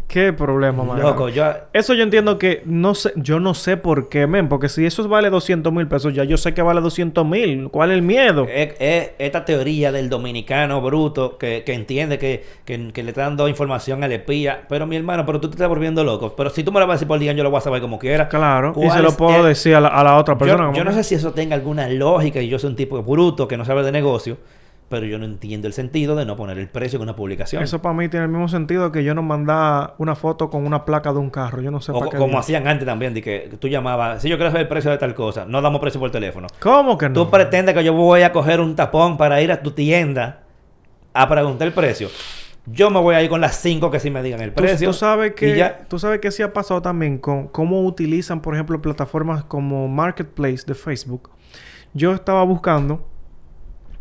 ¿Qué problema, mano? Loco, yo... Eso yo entiendo que no sé, yo no sé por qué, men, porque si eso vale 200 mil pesos, ya yo sé que vale 200 mil. ¿Cuál es el miedo? Es, es esta teoría del dominicano bruto que, que entiende que, que, que le está dando información al espía. Pero mi hermano, pero tú te estás volviendo loco. Pero si tú me lo vas a decir por día, yo lo voy a saber como quiera. Claro, y ¿Cuál se lo puedo el- decir a la, a la otra persona. Yo, yo no sé si eso tenga alguna lógica y yo soy un tipo bruto que no sabe de negocio, pero yo no entiendo el sentido de no poner el precio en una publicación. Eso para mí tiene el mismo sentido que yo no mandar una foto con una placa de un carro. Yo no sé o para qué. como hacían antes también, de que tú llamabas, si yo quiero saber el precio de tal cosa, no damos precio por teléfono. ¿Cómo que no? Tú pretendes que yo voy a coger un tapón para ir a tu tienda a preguntar el precio. Yo me voy a ir con las cinco que sí me digan el Tú- precio. Tú, sabes que ya. tú sabes que sí ha pasado también con cómo utilizan, por ejemplo, plataformas como Marketplace de Facebook. Yo estaba buscando,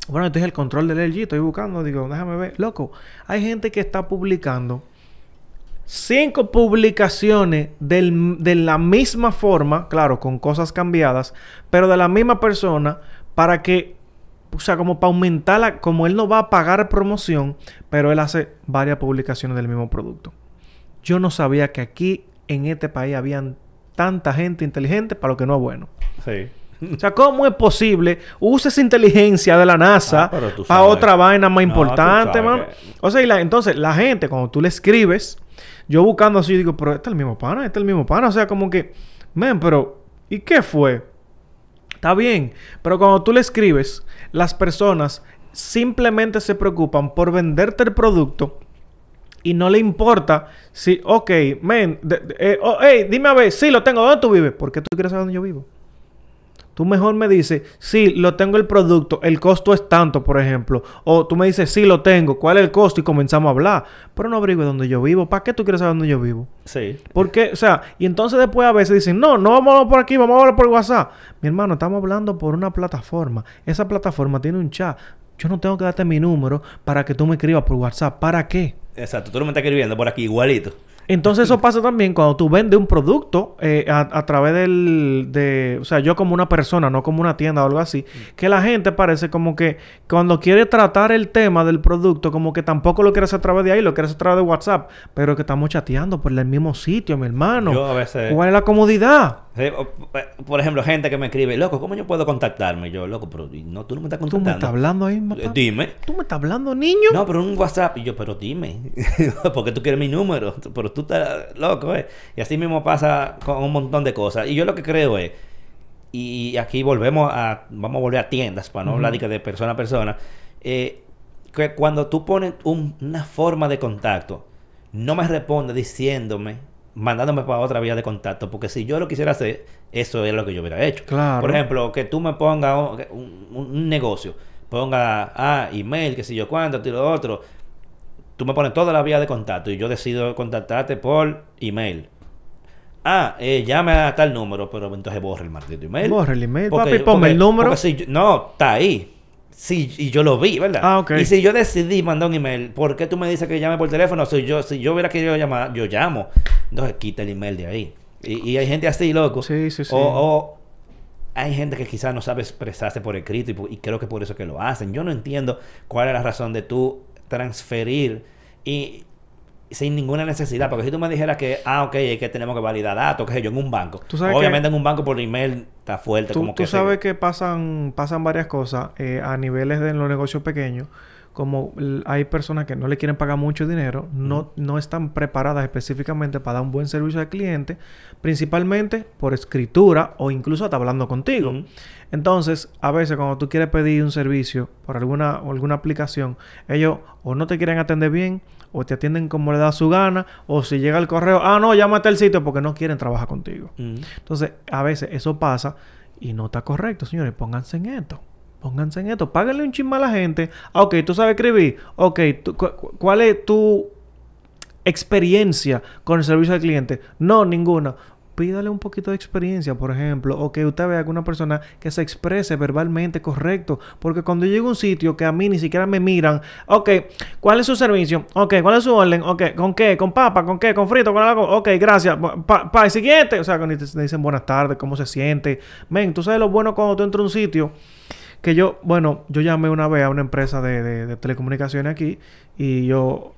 bueno, este es el control del LG, estoy buscando, digo, déjame ver, loco, hay gente que está publicando cinco publicaciones de la misma forma, claro, con cosas cambiadas, pero de la misma persona para que, o sea, como para aumentar la, como él no va a pagar promoción, pero él hace varias publicaciones del mismo producto. Yo no sabía que aquí en este país habían tanta gente inteligente para lo que no es bueno. Sí. O sea, ¿cómo es posible? Usa esa inteligencia de la NASA Ah, para otra vaina más No, importante, mano. O sea, y la- entonces la gente, cuando tú le escribes, yo buscando así, digo, pero este es el mismo pana, este es el mismo pana. O sea, como que, men, pero, ¿y qué fue? Está bien, pero cuando tú le escribes, las personas simplemente se preocupan por venderte el producto y no le importa si, ok, men, de- de- eh, oh, hey, dime a ver, sí, lo tengo, ¿dónde tú vives? ¿Por qué tú quieres saber dónde yo vivo? Tú mejor me dices, sí, lo tengo el producto, el costo es tanto, por ejemplo. O tú me dices, sí, lo tengo, ¿cuál es el costo? Y comenzamos a hablar. Pero no averigüe dónde yo vivo. ¿Para qué tú quieres saber dónde yo vivo? Sí. Porque, o sea, y entonces después a veces dicen, no, no vamos a hablar por aquí, vamos a hablar por WhatsApp. Mi hermano, estamos hablando por una plataforma. Esa plataforma tiene un chat. Yo no tengo que darte mi número para que tú me escribas por WhatsApp. ¿Para qué? Exacto. Tú no me estás escribiendo por aquí igualito. Entonces eso pasa también cuando tú vendes un producto eh, a, a través del... De, o sea, yo como una persona, no como una tienda o algo así. Que la gente parece como que cuando quiere tratar el tema del producto, como que tampoco lo quiere hacer a través de ahí, lo quiere hacer a través de WhatsApp. Pero que estamos chateando por el mismo sitio, mi hermano. Yo a veces... ¿Cuál es la comodidad? Por ejemplo, gente que me escribe, loco, ¿cómo yo puedo contactarme? Yo, loco, pero no, tú no me estás ¿Tú contactando. me estás hablando ahí, Eh, papá? Dime. ¿Tú me estás hablando, niño? No, pero un WhatsApp. Y yo, pero dime. porque tú quieres mi número. Pero tú estás loco, ¿eh? Y así mismo pasa con un montón de cosas. Y yo lo que creo es. Y aquí volvemos a. Vamos a volver a tiendas, para no hablar de, que de persona a persona. eh, que cuando tú pones un- una forma de contacto, no me responde diciéndome, mandándome para otra vía de contacto. Porque si yo lo quisiera hacer, eso es lo que yo hubiera hecho. Claro. Por ejemplo, que tú me pongas un, un- un negocio, ponga, ah, email, que sé yo cuánto, tiro otro. Tú me pones toda la vía de contacto y yo decido contactarte por email. Ah, eh, llame a tal número, pero entonces borra el maldito email. Borra el email, Porque- papi, ponme porque- el número. si yo- no, está ahí. Sí, y yo lo vi, ¿verdad? Ah, ok. Y si yo decidí mandar un email, ¿por qué tú me dices que llame por teléfono? Si yo, si yo hubiera querido llamar, yo llamo. Entonces quita el email de ahí. Y, y hay gente así, loco. Sí, sí, sí. O, o hay gente que quizás no sabe expresarse por escrito y, por- y creo que por eso que lo hacen. Yo no entiendo cuál es la razón de tú transferir y sin ninguna necesidad. Porque si tú me dijeras que, ah, ok, es que tenemos que validar datos, que sé yo, en un banco. Tú sabes Obviamente en un banco por email está fuerte. Tú, como tú que se- sabes que pasan, pasan varias cosas eh, a niveles de los negocios pequeños. Como hay personas que no le quieren pagar mucho dinero, no, no están preparadas específicamente para dar un buen servicio al cliente, principalmente por escritura o incluso hasta hablando contigo. Entonces, a veces cuando tú quieres pedir un servicio por alguna, o alguna aplicación, ellos o no te quieren atender bien, o te atienden como le da su gana, o si llega el correo, ah, no, llámate al sitio porque no quieren trabajar contigo. Entonces, a veces eso pasa y no está correcto, señores. Pónganse en esto. Pónganse en esto. Páguenle un chisme a la gente. Ah, Ok, tú sabes escribir. Ok, ¿cuál es tu experiencia con el servicio al cliente? No, ninguna. Pídale un poquito de experiencia, por ejemplo, o que usted vea alguna persona que se exprese verbalmente correcto. Porque cuando yo llego a un sitio que a mí ni siquiera me miran, ok, ¿cuál es su servicio? Ok, ¿cuál es su orden? Ok, ¿con qué? ¿Con papa? ¿Con qué? ¿Con frito? ¿Con algo? Ok, gracias. Pa, pa, siguiente. O sea, cuando te dicen buenas tardes, ¿cómo se siente? Men, tú sabes lo bueno cuando tú entras a un sitio que yo, bueno, yo llamé una vez a una empresa de, de- de telecomunicaciones aquí y yo,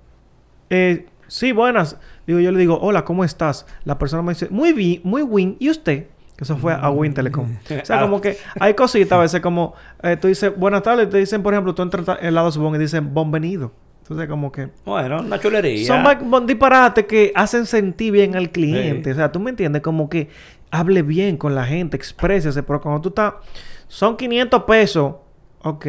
eh, sí, buenas. Digo, yo le digo, hola, ¿cómo estás? La persona me dice, muy bien, muy bien. ¿Y usted? Que Eso fue a Win Telecom. O sea, como que hay cositas a veces como, eh, tú dices, buenas tardes, te dicen, por ejemplo, tú entras en lado Subón y dicen, bienvenido. Entonces, como que... Bueno, una chulería. Son disparates que hacen sentir bien al cliente. Sí. O sea, tú me entiendes, como que hable bien con la gente, exprésese. Pero cuando tú estás, son 500 pesos, ok,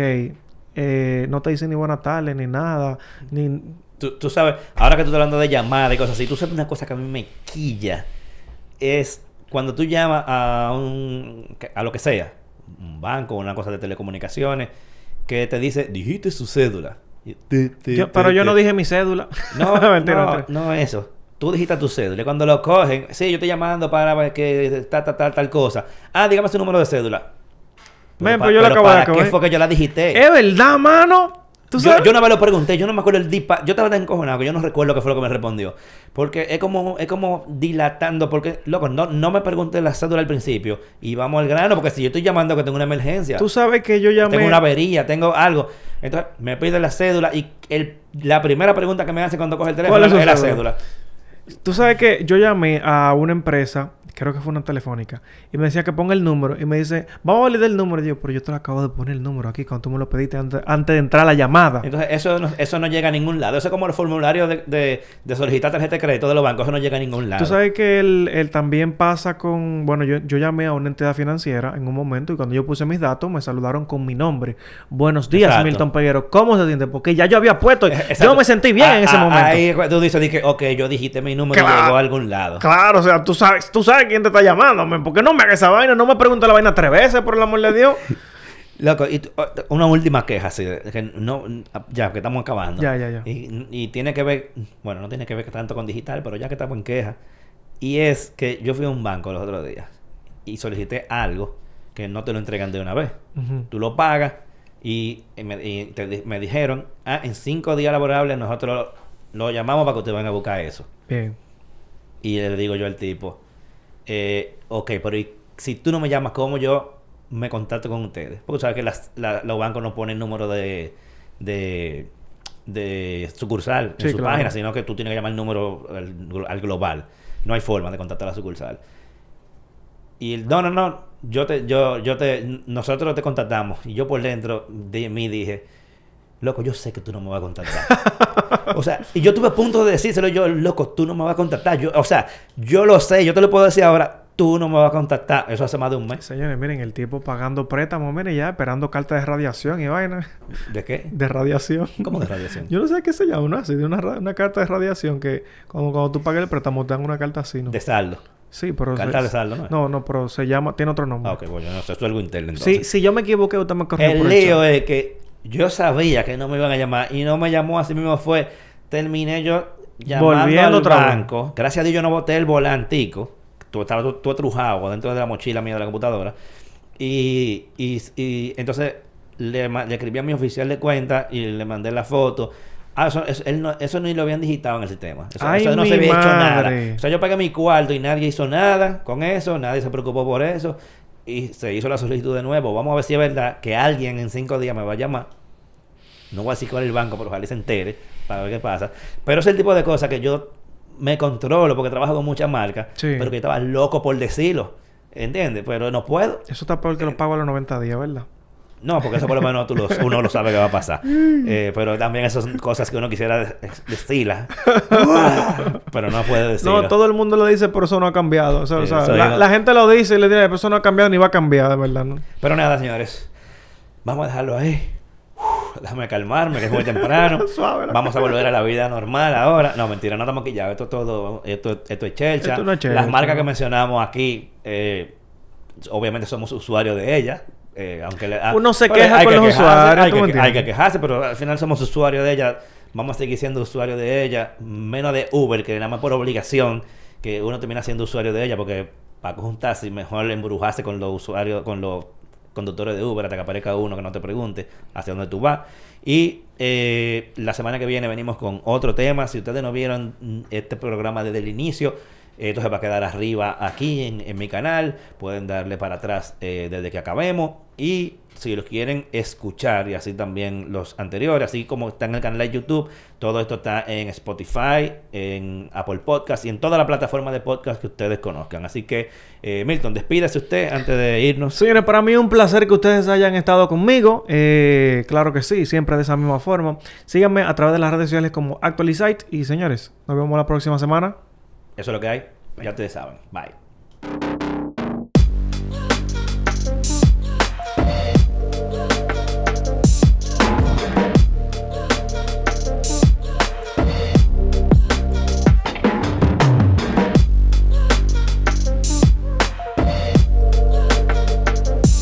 eh, no te dicen ni buenas tardes, ni nada, ni. Tú, tú sabes, ahora que tú estás hablando de llamadas y cosas así, tú sabes una cosa que a mí me quilla. Es cuando tú llamas a un... a lo que sea, un banco, una cosa de telecomunicaciones, que te dice, dijiste su cédula. Y te- te- Yo- te- pero yo no dije mi cédula. No, Mentira, no, no eso. Tú dijiste tu cédula. Y cuando lo cogen, sí, yo estoy llamando para que tal, tal, tal, tal cosa. Ah, dígame su número de cédula. Men, pues yo lo acabo de ¿para acabar. qué fue que yo la digité? Es verdad, mano. ¿Tú Yo, sabes? yo una vez lo pregunté, yo no me acuerdo el dispa, yo estaba tan encojonado que yo no recuerdo qué fue lo que me respondió. Porque es como, es como dilatando, porque, loco, no, no me pregunté la cédula al principio y vamos al grano, porque si yo estoy llamando que tengo una emergencia, Tú sabes que yo llamé. tengo una avería, tengo algo, entonces me pide la cédula y el, la primera pregunta que me hace cuando coge el teléfono ¿Cuál es la cédula. Tú sabes que yo llamé a una empresa, creo que fue una telefónica, y me decía que ponga el número. Y me dice, vamos a validar el número. Y yo, pero yo te lo acabo de poner el número aquí cuando tú me lo pediste antes, antes de entrar a la llamada. Entonces, eso no, eso no llega a ningún lado. Eso es como el formulario de, de, de solicitar tarjeta de crédito de los bancos. Eso no llega a ningún lado. Tú sabes que él, él también pasa con... Bueno, yo, yo llamé a una entidad financiera en un momento y cuando yo puse mis datos me saludaron con mi nombre. Buenos días, Exacto. Milton Peguero. ¿Cómo se siente? Porque ya yo había puesto... Exacto. Yo me sentí bien Ah, en ese ah, momento. Ahí tú dices, dije, ok, yo dijiste mi número Claro. y llegó a algún lado. Claro, o sea, tú sabes, tú sabes quién te está llamando, men. ¿Por qué no me hagas esa vaina? No me preguntes la vaina tres veces, por el amor de Dios. Loco, y una última queja, así, de que no, ya, que estamos acabando. Ya, ya, ya. Y, y tiene que ver, bueno, no tiene que ver tanto con digital, pero ya que estamos en queja. Y es que yo fui a un banco los otros días y solicité algo que no te lo entregan de una vez. Tú lo pagas y, y me, y te di- me dijeron, ah, en cinco días laborables nosotros lo, lo llamamos para que ustedes vengan a buscar eso. Bien. Y le digo yo al tipo, eh, ok, pero ¿y si tú no me llamas, ¿cómo yo me contacto con ustedes? Porque sabes que las- la- los bancos no ponen número de, de, de sucursal en su claro. página, sino que tú tienes que llamar el número al, al global. No hay forma de contactar a la sucursal. Y el, no, no, no, yo te, yo, yo te, nosotros te contactamos. Y yo por dentro de mí dije, loco, yo sé que tú no me vas a contactar. o sea, y yo tuve a punto de decírselo yo, loco, tú no me vas a contactar. Yo, o sea, yo lo sé, yo te lo puedo decir ahora, tú no me vas a contactar. Eso hace más de un mes. Señores, miren, el tipo pagando préstamos, miren ya, esperando cartas de radiación y vaina. ¿De qué? De radiación. ¿Cómo de radiación? Yo no sé qué se llama, ¿no? Así, de una, una carta de radiación que cuando, cuando tú pagas el préstamo te dan una carta así, ¿no? De saldo. Sí, pero... Carta se- de saldo, ¿no? No, no, pero se llama... Tiene otro nombre. Ah, ok, bueno, no sé, es algo interno Sí, si yo me equivoqué, usted me corrigió El lío es que yo sabía que no me iban a llamar y no me llamó, así mismo fue. Terminé yo llamando Volviendo al vez. banco. Gracias a Dios yo no boté el volantico. Tú estabas tú, tú atrujado dentro de la mochila mía de la computadora. Y, y, y entonces le, escribí a mi oficial de cuenta y le mandé la foto. Ah, eso, eso, él no, eso ni lo habían digitado en el sistema. Eso, Ay, eso no se había hecho nada. O sea, yo pagué mi cuarto y nadie hizo nada con eso, nadie se preocupó por eso. Y se hizo la solicitud de nuevo. Vamos a ver si es verdad que alguien en cinco días me va a llamar. No voy a decir cuál es el banco, pero ojalá se entere para ver qué pasa. Pero es el tipo de cosas que yo me controlo porque trabajo con muchas marcas, Sí. pero que estaba loco por decirlo. ¿Entiendes? Pero no puedo. Eso está peor que lo pago a los 90 días, ¿verdad? No, porque eso por lo menos tú uno lo sabe que va a pasar. Eh, pero también esas son cosas que uno quisiera de- decirlas. pero no puede decirlo. No, todo el mundo lo dice, pero eso no ha cambiado. O sea, o Sí, sea, eso la, digo- la gente lo dice y le dice, pero eso no ha cambiado ni va a cambiar, de verdad, ¿no? Pero nada, señores. Vamos a dejarlo ahí. Déjame calmarme, que es muy temprano. Suave, Vamos a volver a la vida normal ahora. No, mentira, no estamos aquí ya. Esto es todo, esto, esto es chelcha. Esto no es Las chelcha. marcas que mencionamos aquí, eh, obviamente somos usuarios de ellas. eh, aunque le- ah, Uno se queja con que los quejarse, usuarios, Hay ¿tú me que, hay entiendes? que quejarse, pero al final somos usuarios de ella. Vamos a seguir siendo usuarios de ella. Menos de Uber, que nada más por obligación, que uno termina siendo usuario de ella, porque para juntarse, mejor embrujarse con los usuarios, con los conductores de Uber hasta que aparezca uno que no te pregunte hacia dónde tú vas. Y eh, la semana que viene venimos con otro tema. Si ustedes no vieron este programa desde el inicio, esto se va a quedar arriba aquí en, en mi canal. Pueden darle para atrás eh, desde que acabemos. Y si los quieren escuchar y así también los anteriores, así como está en el canal de YouTube, todo esto está en Spotify, en Apple Podcast y en toda la plataforma de podcast que ustedes conozcan. Así que, eh, Milton, despídase usted antes de irnos. Señores, para mí es un placer que ustedes hayan estado conmigo. Eh, claro que sí, siempre de esa misma forma. Síganme a través de las redes sociales como Actualizite. Y señores, nos vemos la próxima semana. Eso es lo que hay. Ya ustedes saben. Bye.